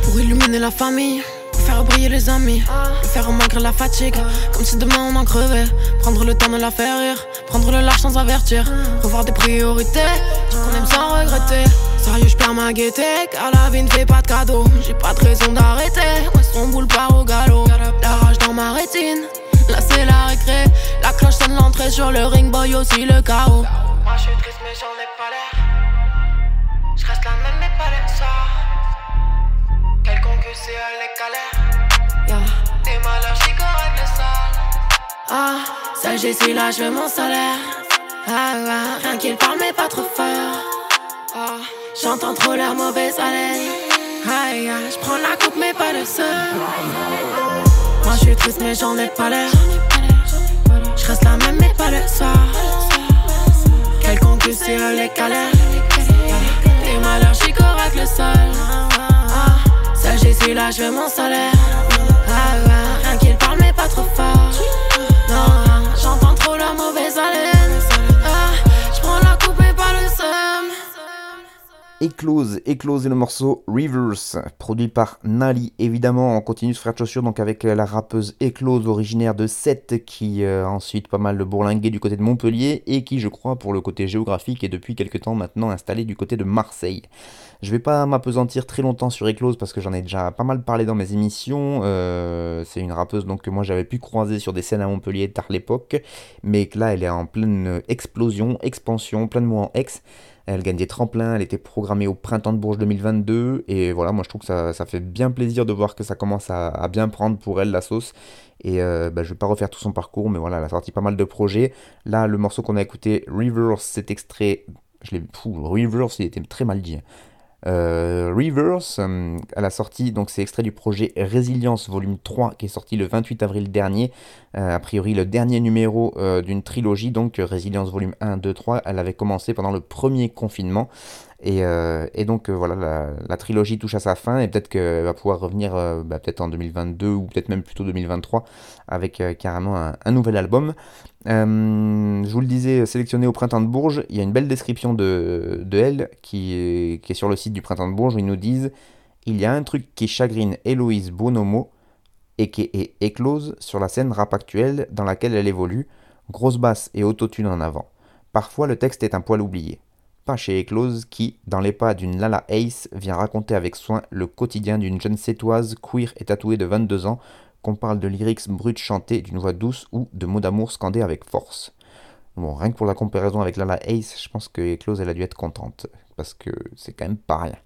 Pour illuminer la famille faire briller les amis, le faire malgré la fatigue, comme si demain on en crevait. Prendre le temps de la faire rire, prendre le large sans avertir, revoir des priorités, qu'on aime sans regretter. Sérieux, j'perds ma gaieté, car la vie ne fait pas de cadeau. J'ai pas de raison d'arrêter, son boule part au galop. La rage dans ma rétine, là c'est la récré. La cloche sonne l'entrée sur le ring, boy aussi le chaos. Moi je suis triste, mais j'en ai pas l'air. Je reste la même, mais pas le soir. Quelconque c'est les galères. Yeah. Des malheurs, j'y avec le sol. Ah, ça j'ai su là, je veux mon salaire. Ah, ah, rien qu'il parle, mais pas trop fort. Ah, j'entends trop leur mauvaise haleine. Aïe, aïe, je la coupe, mais pas le seul. Moi je suis triste, mais j'en ai pas l'air. Je reste la même, mais pas le soir. Quelconque c'est les galères. Des malheurs, j'y avec le sol j'ai su là, je veux mon salaire. Ah, ah, rien qu'il parle, mais pas trop fort. Non, j'entends trop la mauvaise haleine. Eclose, Eclose et le morceau Reverse, produit par Nali. Évidemment, on continue ce frère de chaussures donc avec la rappeuse Eclose, originaire de Sète, qui euh, ensuite pas mal de bourlingué du côté de Montpellier et qui, je crois, pour le côté géographique, est depuis quelques temps maintenant installé du côté de Marseille. Je vais pas m'apesantir très longtemps sur Eclose parce que j'en ai déjà pas mal parlé dans mes émissions. Euh, c'est une rappeuse donc que moi j'avais pu croiser sur des scènes à Montpellier tard l'époque, mais que là elle est en pleine explosion, expansion, plein de mots en ex. Elle gagne des tremplins, elle était programmée au printemps de Bourges 2022. Et voilà, moi je trouve que ça, fait bien plaisir de voir que ça commence à, bien prendre pour elle la sauce. Et euh, bah, je vais pas refaire tout son parcours, mais voilà, elle a sorti pas mal de projets. Là, le morceau qu'on a écouté, Reverse, cet extrait, je l'ai. Reverse, il était très mal dit. Euh, Reverse, euh, elle a sorti, donc c'est extrait du projet Résilience volume 3 qui est sorti le 28 avril dernier, euh, a priori le dernier numéro d'une trilogie, donc Résilience volume 1, 2, 3, elle avait commencé pendant le premier confinement. Et, donc voilà, la, trilogie touche à sa fin et peut-être qu'elle va pouvoir revenir bah, peut-être en 2022 ou peut-être même plutôt 2023 avec carrément un, nouvel album. Euh, je vous le disais, sélectionné au Printemps de Bourges, il y a une belle description de, elle qui qui est, sur le site du Printemps de Bourges où ils nous disent Il y a un truc qui chagrine Héloïse Bonomo et qui est éclose sur la scène rap actuelle dans laquelle elle évolue, grosse basse et autotune en avant. Parfois le texte est un poil oublié. Chez Éclose qui, dans les pas d'une Lala Ace, vient raconter avec soin le quotidien d'une jeune sétoise queer et tatouée de 22 ans qu'on parle de lyrics bruts chantés d'une voix douce ou de mots d'amour scandés avec force. Bon, rien que pour la comparaison avec Lala Ace, je pense que Close elle a dû être contente, parce que c'est quand même pas rien.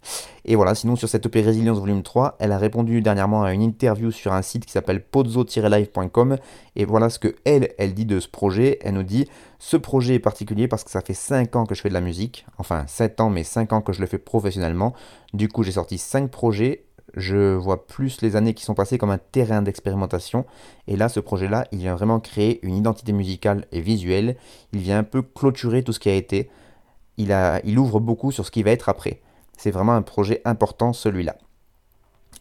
Et voilà, sinon sur cette EP Résilience volume 3, elle a répondu dernièrement à une interview sur un site qui s'appelle pozzo-live.com, et voilà ce que elle, elle dit de ce projet. Elle nous dit, ce projet est particulier parce que ça fait 5 ans que je fais de la musique, enfin 7 ans, mais 5 ans que je le fais professionnellement. Du coup, j'ai sorti 5 projets, je vois plus les années qui sont passées comme un terrain d'expérimentation. Et là, ce projet-là, il vient vraiment créer une identité musicale et visuelle. Il vient un peu clôturer tout ce qui a été. Il, a, il ouvre beaucoup sur ce qui va être après. C'est vraiment un projet important, celui-là.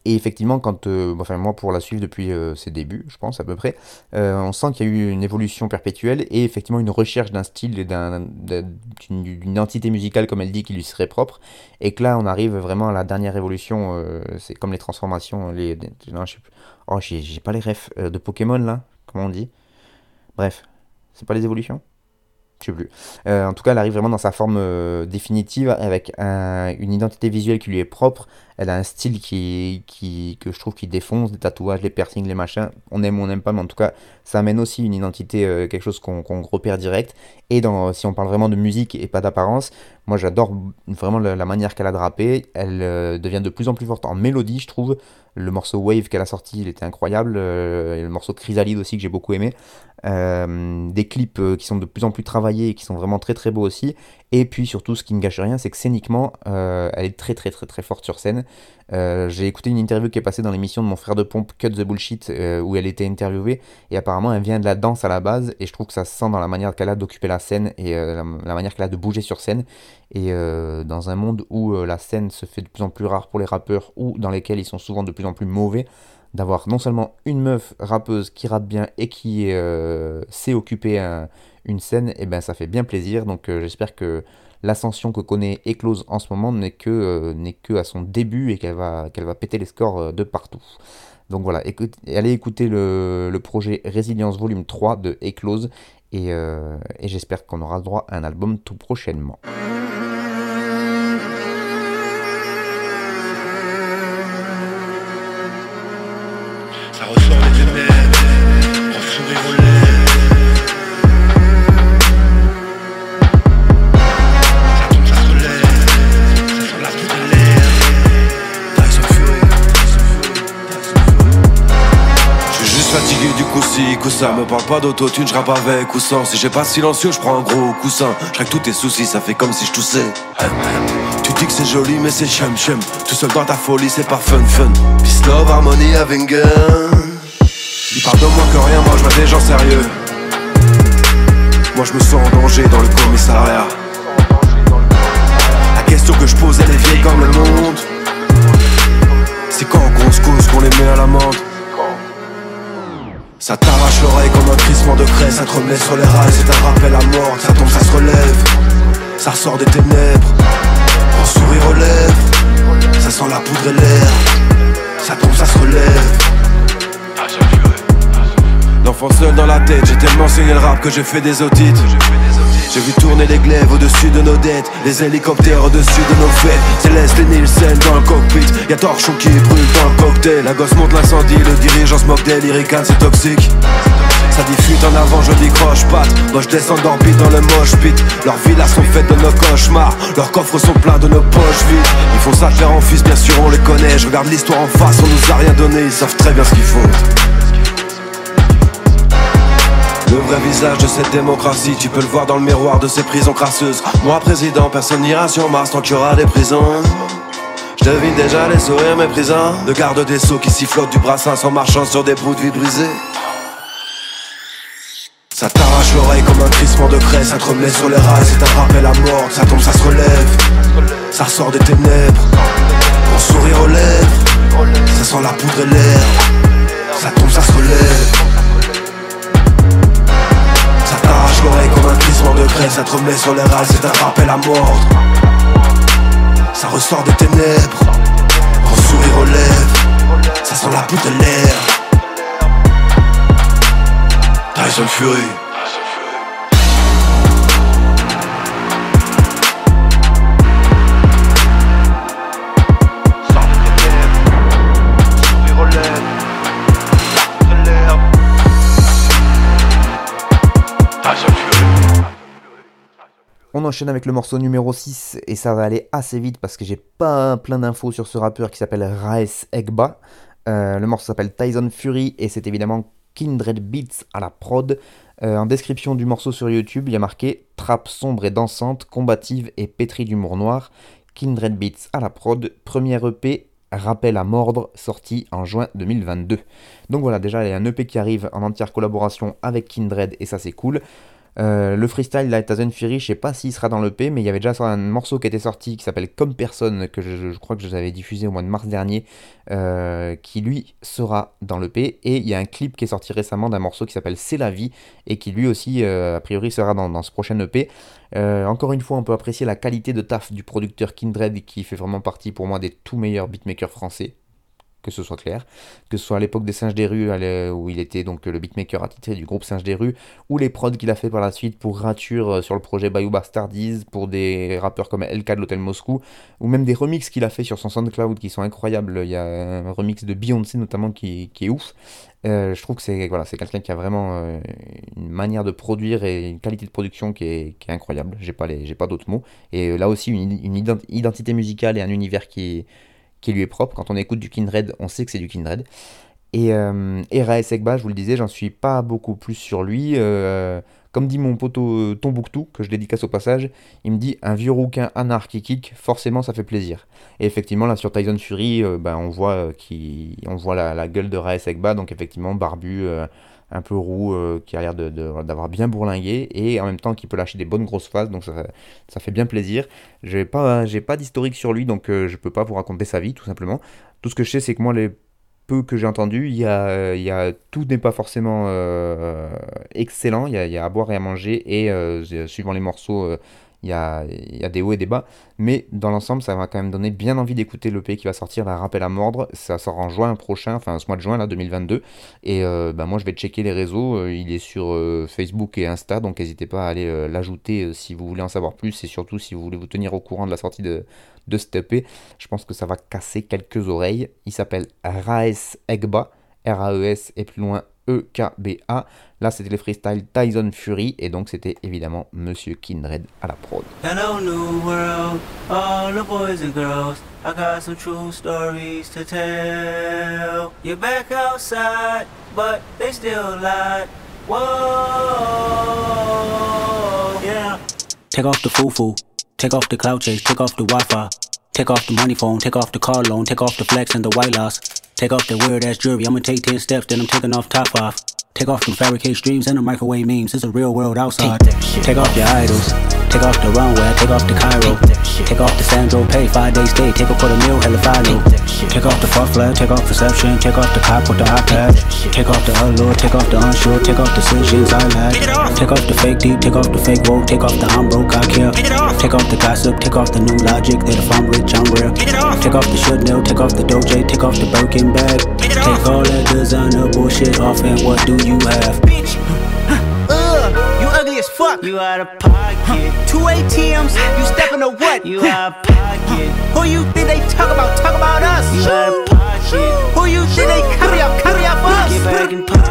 Et effectivement, quand, euh, enfin moi pour la suivre depuis euh, ses débuts, je pense à peu près, euh, on sent qu'il y a eu une évolution perpétuelle et effectivement une recherche d'un style et d'une identité musicale comme elle dit qui lui serait propre. Et que là, on arrive vraiment à la dernière évolution. c'est comme les transformations, les, non, je sais oh j'ai pas les refs de Pokémon là, comment on dit? Bref, c'est pas les évolutions? Plus. Euh, en tout cas, elle arrive vraiment dans sa forme euh, définitive avec une identité visuelle qui lui est propre. Elle a un style qui, que je trouve qui défonce, des tatouages, les piercings, les machins. On aime ou on n'aime pas, mais en tout cas, ça amène aussi une identité, euh, quelque chose qu'on repère direct. Et dans, si on parle vraiment de musique et pas d'apparence, moi j'adore vraiment la, manière qu'elle a de rapper. Elle devient de plus en plus forte en mélodie, je trouve. Le morceau Wave qu'elle a sorti, il était incroyable. et le morceau Chrysalide aussi que j'ai beaucoup aimé. des clips qui sont de plus en plus travaillés et qui sont vraiment très très beaux aussi. Et puis surtout, ce qui ne gâche rien, c'est que scéniquement, euh, elle est très très très forte sur scène. Euh, j'ai écouté une interview qui est passée dans l'émission de mon frère de pompe Cut the Bullshit euh, où elle était interviewée. Et apparemment elle vient de la danse à la base. Et je trouve que ça se sent dans la manière qu'elle a d'occuper la scène et la, manière qu'elle a de bouger sur scène. Et dans un monde où la scène se fait de plus en plus rare pour les rappeurs ou dans lesquels ils sont souvent de plus en plus mauvais d'avoir non seulement une meuf rappeuse qui rappe bien et qui sait occuper un, une scène, et eh ben ça fait bien plaisir. Donc euh, j'espère que l'ascension que connaît Eclose en ce moment n'est que, euh, n'est que à son début et qu'elle va, qu'elle va péter les scores euh, de partout. Donc voilà, allez écouter le, projet Résilience Volume 3 de Eclose et, et j'espère qu'on aura droit à un album tout prochainement. Me parle pas d'autotune, je rappe avec ou sans. Si j'ai pas silencieux, je prends un gros coussin. Je tous tes soucis, ça fait comme si je toussais. Tu dis que c'est joli mais c'est chum chum. Tout seul dans ta folie, c'est pas fun fun. Peace love, harmonie, having gun Il parle de moi que rien, moi je vois des gens sérieux. Moi je me sens en danger dans le commissariat. La question que je pose elle est vieille comme le monde. C'est quand qu'on se cause qu'on les met à l'amende? Ça t'arrache l'oreille comme un crissement de craie Ça te remet sur les rails, c'est un rappel à mort Ça tombe, ça se relève. Ça ressort des ténèbres Pour sourire aux lèvres Ça sent la poudre et l'air Ça tombe, ça se relève. L'enfant seul dans la tête, j'ai tellement enseigné le rap que j'ai fait des otites j'ai vu tourner les glaives au-dessus de nos dettes Les hélicoptères au-dessus de nos fêtes. Céleste et Nielsen dans le cockpit. Y'a torchon qui brûle dans le cocktail. La gosse monte l'incendie, le dirigeant se moque d'elle Irrican c'est toxique. Ça diffuse en avant, je décroche pas. Moi je descends d'orbite dans le moche pit. Leurs villas sont faites de nos cauchemars. Leurs coffres sont pleins de nos poches vides. Ils font ça faire en fils, bien sûr on les connaît. Je regarde l'histoire en face, on nous a rien donné. Ils savent très bien ce qu'ils font le vrai visage de cette démocratie, tu peux le voir dans le miroir de ces prisons crasseuses. Moi, président, personne n'ira sur Mars tant qu'il y aura des prisons. Je devine déjà les sourires méprisants de garde des sceaux qui sifflotent du brassin en marchant sur des bouts de vie brisés. Ça t'arrache l'oreille comme un crissement de craie, ça te remet sur les rails, c'est un rappel à mort, ça tombe, ça se relève, ça ressort des ténèbres, pour sourire aux lèvres, ça sent la poudre et l'air, ça tombe, ça se relève. Comme un crissement de craie Ça remet sur les rails, c'est un rappel à mort. Ça ressort des ténèbres En sourire aux lèvres Ça sent la poudre de l'air. Tyson Fury On enchaîne avec le morceau numéro 6 et ça va aller assez vite parce que j'ai pas plein d'infos sur ce rappeur qui s'appelle Raes Egba. Euh, le morceau s'appelle Tyson Fury et c'est évidemment Kindred Beats à la prod. Euh, en description du morceau sur YouTube, il y a marqué Trappe sombre et dansante, combative et pétrie d'humour noir. Kindred Beats à la prod, première EP, Rappel à mordre, sorti en juin 2022. Donc voilà, déjà il y a un EP qui arrive en entière collaboration avec Kindred et ça c'est cool. Euh, le freestyle là, Tyson Fury, je sais pas s'il sera dans l'EP, mais il y avait déjà un morceau qui était sorti qui s'appelle Comme Personne, que je, crois que je vous avais diffusé au mois de mars dernier, euh, qui lui sera dans l'EP. Et il y a un clip qui est sorti récemment d'un morceau qui s'appelle C'est la vie, et qui lui aussi, euh, a priori, sera dans, dans ce prochain EP. encore une fois, on peut apprécier la qualité de taf du producteur Kindred, qui fait vraiment partie pour moi des tout meilleurs beatmakers français que ce soit clair, que ce soit à l'époque des Singes des rues, où il était donc le beatmaker attitré du groupe Singes des rues, ou les prods qu'il a fait par la suite pour Rature euh, sur le projet Bayou Bastardies, pour des rappeurs comme LK de l'Hôtel Moscou, ou même des remixes qu'il a fait sur son SoundCloud qui sont incroyables. Il y a un remix de Beyoncé notamment qui, est ouf. Euh, je trouve que c'est voilà, quelqu'un qui a vraiment euh, une manière de produire et une qualité de production qui est, qui est incroyable. J'ai pas les, pas d'autres mots. Et là aussi une, une, identité musicale et un univers qui qui lui est propre. Quand on écoute du Kindred, on sait que c'est du Kindred. Et, euh, Ekba, je vous le disais, j'en suis pas beaucoup plus sur lui. Euh, comme dit mon poteau euh, Tombouctou, que je dédicace au passage, il me dit un vieux rouquin anarchique, forcément ça fait plaisir. Et effectivement, là sur Tyson Fury, euh, ben, on voit, voit la, gueule de Raes Ekba, donc effectivement barbu, un peu roux, qui a l'air d'avoir bien bourlingué, et en même temps qui peut lâcher des bonnes grosses phases, donc ça, fait bien plaisir. J'ai pas, pas d'historique sur lui, donc je peux pas vous raconter sa vie, tout simplement. Tout ce que je sais, c'est que moi, les peu que j'ai entendu, il y a, y a, tout n'est pas forcément euh, excellent, il y, a, il y, a, à boire et à manger, et euh, suivant les morceaux, euh, il y a, des hauts et des bas, mais dans l'ensemble, ça va quand même donner bien envie d'écouter l'EP qui va sortir, la Rappel à mordre, ça sort en juin prochain, enfin ce mois de juin, là, 2022, et ben, moi je vais checker les réseaux, il est sur Facebook et Insta, donc n'hésitez pas à aller l'ajouter si vous voulez en savoir plus, et surtout si vous voulez vous tenir au courant de la sortie de, de cette EP. Je pense que ça va casser quelques oreilles. Il s'appelle Raes Egba, R-A-E-S et plus loin E-K-B-A. Là, c'était les freestyle Tyson Fury et donc c'était évidemment Monsieur Kindred à la prod. Hello new world, all the boys and girls. I got some true stories to tell. You're back outside, but they still lie. Whoa, yeah. Take off the foo-foo. Take off the cloud chase, take off the Wi-Fi. Take off the money phone, take off the car loan, take off the flex and the white loss. Take off the weird ass jewelry, I'ma take 10 steps, then I'm taking off top off. Take off them fabricate streams and the microwave memes. It's a real world outside. Take off your idols. Take off the runway. Take off the Cairo. Take off the Sandro Pay. Five days stay. Take a quarter meal. Hella follow. Take off the fuck flag. Take off perception. Take off the cop with the iPad. Take off the allure. Take off the unsure. Take off decisions I lack. Take off the fake deep. Take off the fake woke. Take off the I'm broke. I care. Take off the gossip. Take off the new logic. That if I'm rich, I'm real. Take off the should know. Take off the doje. Take off the Birkin bag. Take all that designer bullshit off. And what do you have? You ugly as fuck. You out of pocket. Two ATMs, you stepping to what? You out of pocket. Who you think they talk about? Talk about us. You out of pocket. Who you think they carry up? Carry up us. Get back in pocket.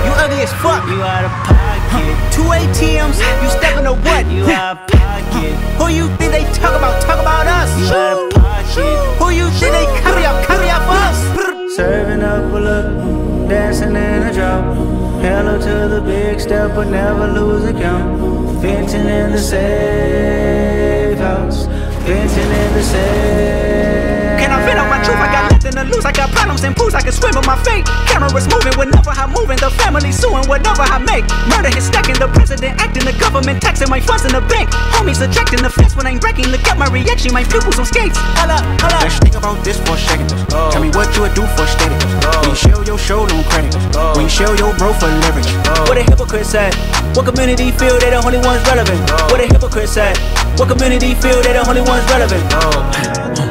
you ugly as fuck. You out of pocket. Two ATMs, you stepping to what? You out of pocket. Who you think they talk about? Talk about us. You out of pocket. Who you think they carry up? Carry up us. Serving up a look, dancing in a drop. Hello to the big step, but never lose a count. Venting in the safe house. Venting in the safe. Can I vent on my truth? I got nothing to lose. I got problems and pools. I can swim in my fate. Cameras moving whenever I'm moving. The family suing whatever I make. Murder is stacking. The president acting. The government taxing my funds in the bank. Homies ejecting the fence when I'm breaking. Look at my reaction. My pupils on skates. Holla, holla. Let's think about this for a second. Oh. Tell me what you would do for steady. Oh. When you show your show no credit. Oh. When you show your bro for leverage. What a hypocrite said. What community feel they the only ones relevant? What a hypocrite said. What community feel they the only ones relevant?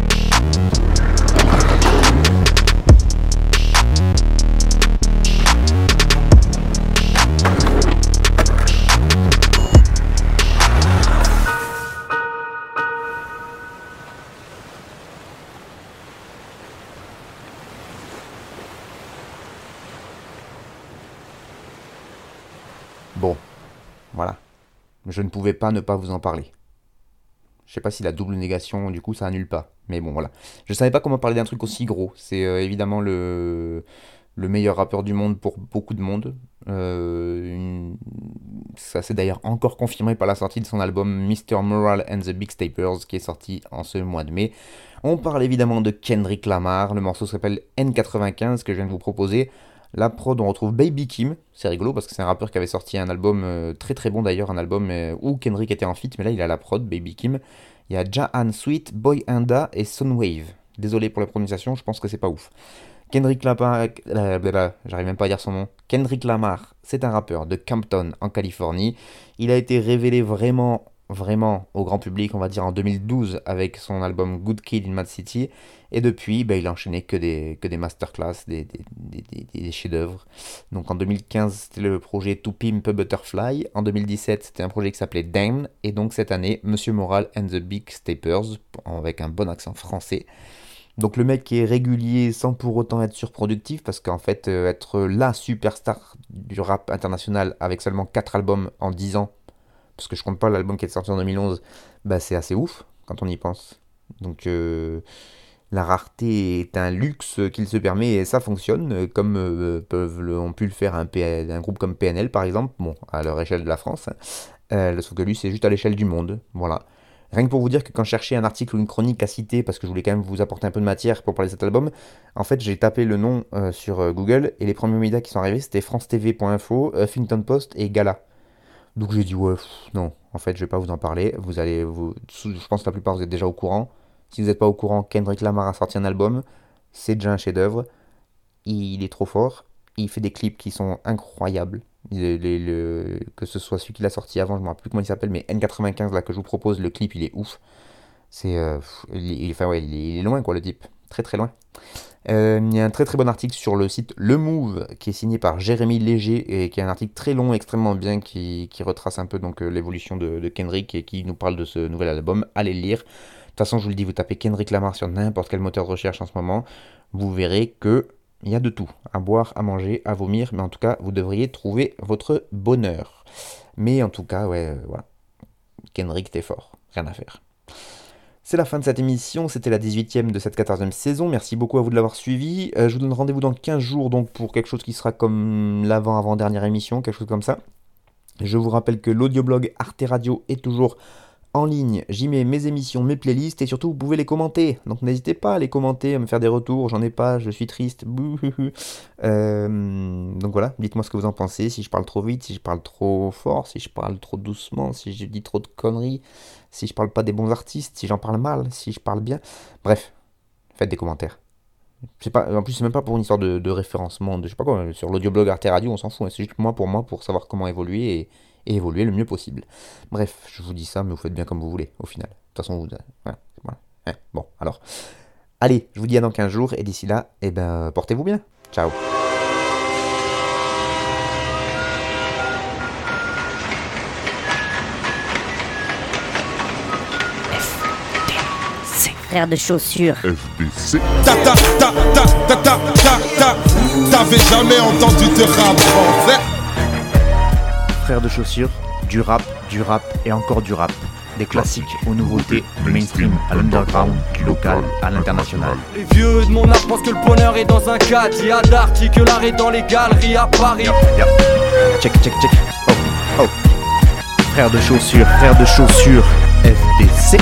Je ne pouvais pas ne pas vous en parler. Je sais pas si la double négation, du coup, ça annule pas. Mais bon, voilà. Je savais pas comment parler d'un truc aussi gros. C'est euh, évidemment le, le meilleur rappeur du monde pour beaucoup de monde. Euh, Ça s'est d'ailleurs encore confirmé par la sortie de son album Mr. Moral and the Big Stapers qui est sorti en ce mois de mai. On parle évidemment de Kendrick Lamar. Le morceau s'appelle N95 que je viens de vous proposer. La prod, on retrouve Baby Kim. C'est rigolo parce que c'est un rappeur qui avait sorti un album euh, très très bon d'ailleurs, un album euh, où Kendrick était en feat, mais là il a la prod, Baby Kim. Il y a Jahan Sweet, Boy Anda et Sunwave. Désolé pour la prononciation, je pense que c'est pas ouf. Kendrick Lamar, euh, j'arrive même pas à dire son nom. Kendrick Lamar, c'est un rappeur de Campton en Californie. Il a été révélé vraiment, vraiment au grand public, on va dire en 2012 avec son album Good Kid in Mad City. Et depuis, ben, il a enchaîné que des, que des masterclass, des, des, des, des- chefs-d'œuvre. Donc en 2015, c'était le projet To Pimp a Butterfly. En 2017, c'était un projet qui s'appelait Damn. Et donc cette année, Monsieur Moral and the Big Steppers, avec un bon accent français. Donc le mec est régulier sans pour autant être surproductif, parce qu'en fait, euh, être la superstar du rap international avec seulement 4 albums en 10 ans, parce que je compte pas l'album qui est sorti en 2011, bah c'est assez ouf quand on y pense. Donc euh, la rareté est un luxe qu'il se permet et ça fonctionne euh, comme euh, peuvent le- ont pu le faire un, groupe comme PNL par exemple, bon à leur échelle de la France, sauf que lui c'est juste à l'échelle du monde, voilà. Rien que pour vous dire que quand je cherchais un article ou une chronique à citer, parce que je voulais quand même vous apporter un peu de matière pour parler de cet album, en fait j'ai tapé le nom sur Google et les premiers médias qui sont arrivés c'était France-TV.info, Huffington Post et Gala. Donc j'ai dit ouais, non, en fait je vais pas vous en parler, vous allez, vous, je pense que la plupart vous êtes déjà au courant. Si vous n'êtes pas au courant, Kendrick Lamar a sorti un album, c'est déjà un chef-d'œuvre, il est trop fort, il fait des clips qui sont incroyables. Les- les- le- que ce soit celui qu'il a sorti avant, je ne me rappelle plus comment il s'appelle, mais N95 là que je vous propose, le clip il est ouf. C'est, euh, il, il- enfin, ouais, il est loin quoi le type, très très loin. Euh, il y a un très très bon article sur le site Le Move qui est signé par Jérémy Léger et qui est un article très long, extrêmement bien, qui, retrace un peu donc euh, l'évolution de, de Kendrick et qui nous parle de ce nouvel album. Allez le lire. De toute façon, je vous le dis, vous tapez Kendrick Lamar sur n'importe quel moteur de recherche en ce moment, vous verrez que il y a de tout, à boire, à manger, à vomir, mais en tout cas, vous devriez trouver votre bonheur. Mais en tout cas, ouais, euh, voilà. Kendrick, t'es fort, rien à faire. C'est la fin de cette émission, c'était la 18e de cette 14e saison. Merci beaucoup à vous de l'avoir suivi. Euh, je vous donne rendez-vous dans 15 jours donc pour quelque chose qui sera comme l'avant-avant-dernière émission, quelque chose comme ça. Je vous rappelle que l'audioblog Arte Radio est toujours en ligne. J'y mets mes émissions, mes playlists et surtout vous pouvez les commenter. Donc n'hésitez pas à les commenter, à me faire des retours. J'en ai pas, je suis triste. Euh, donc voilà, dites-moi ce que vous en pensez. Si je parle trop vite, si je parle trop fort, si je parle trop doucement, si je dis trop de conneries, si je parle pas des bons artistes, si j'en parle mal, si je parle bien. Bref, faites des commentaires. Pas, en plus, c'est même pas pour une histoire de, référencement, de je sais pas quoi, sur l'audioblog Arte Radio, on s'en fout. hein. C'est juste moi pour moi pour savoir comment évoluer et, évoluer le mieux possible. Bref, je vous dis ça, mais vous faites bien comme vous voulez, au final. De toute façon, vous. Voilà, voilà. Bon, alors. Allez, je vous dis à dans 15 jours, et d'ici là, eh ben, portez-vous bien. Ciao. Frère de chaussures. FBC. Ta ta ta ta ta ta ta ta. T'avais jamais entendu de rap français Frères de chaussures, du rap, du rap et encore du rap. Des classiques aux nouveautés, du mainstream à l'underground, du local à l'international. Les vieux de mon âge pensent que le bonheur est dans un cadre. Il y a d'Arty que l'art est dans les galeries à Paris. Check, check, check. Oh, oh. Frères de chaussures, frères de chaussures, FDC.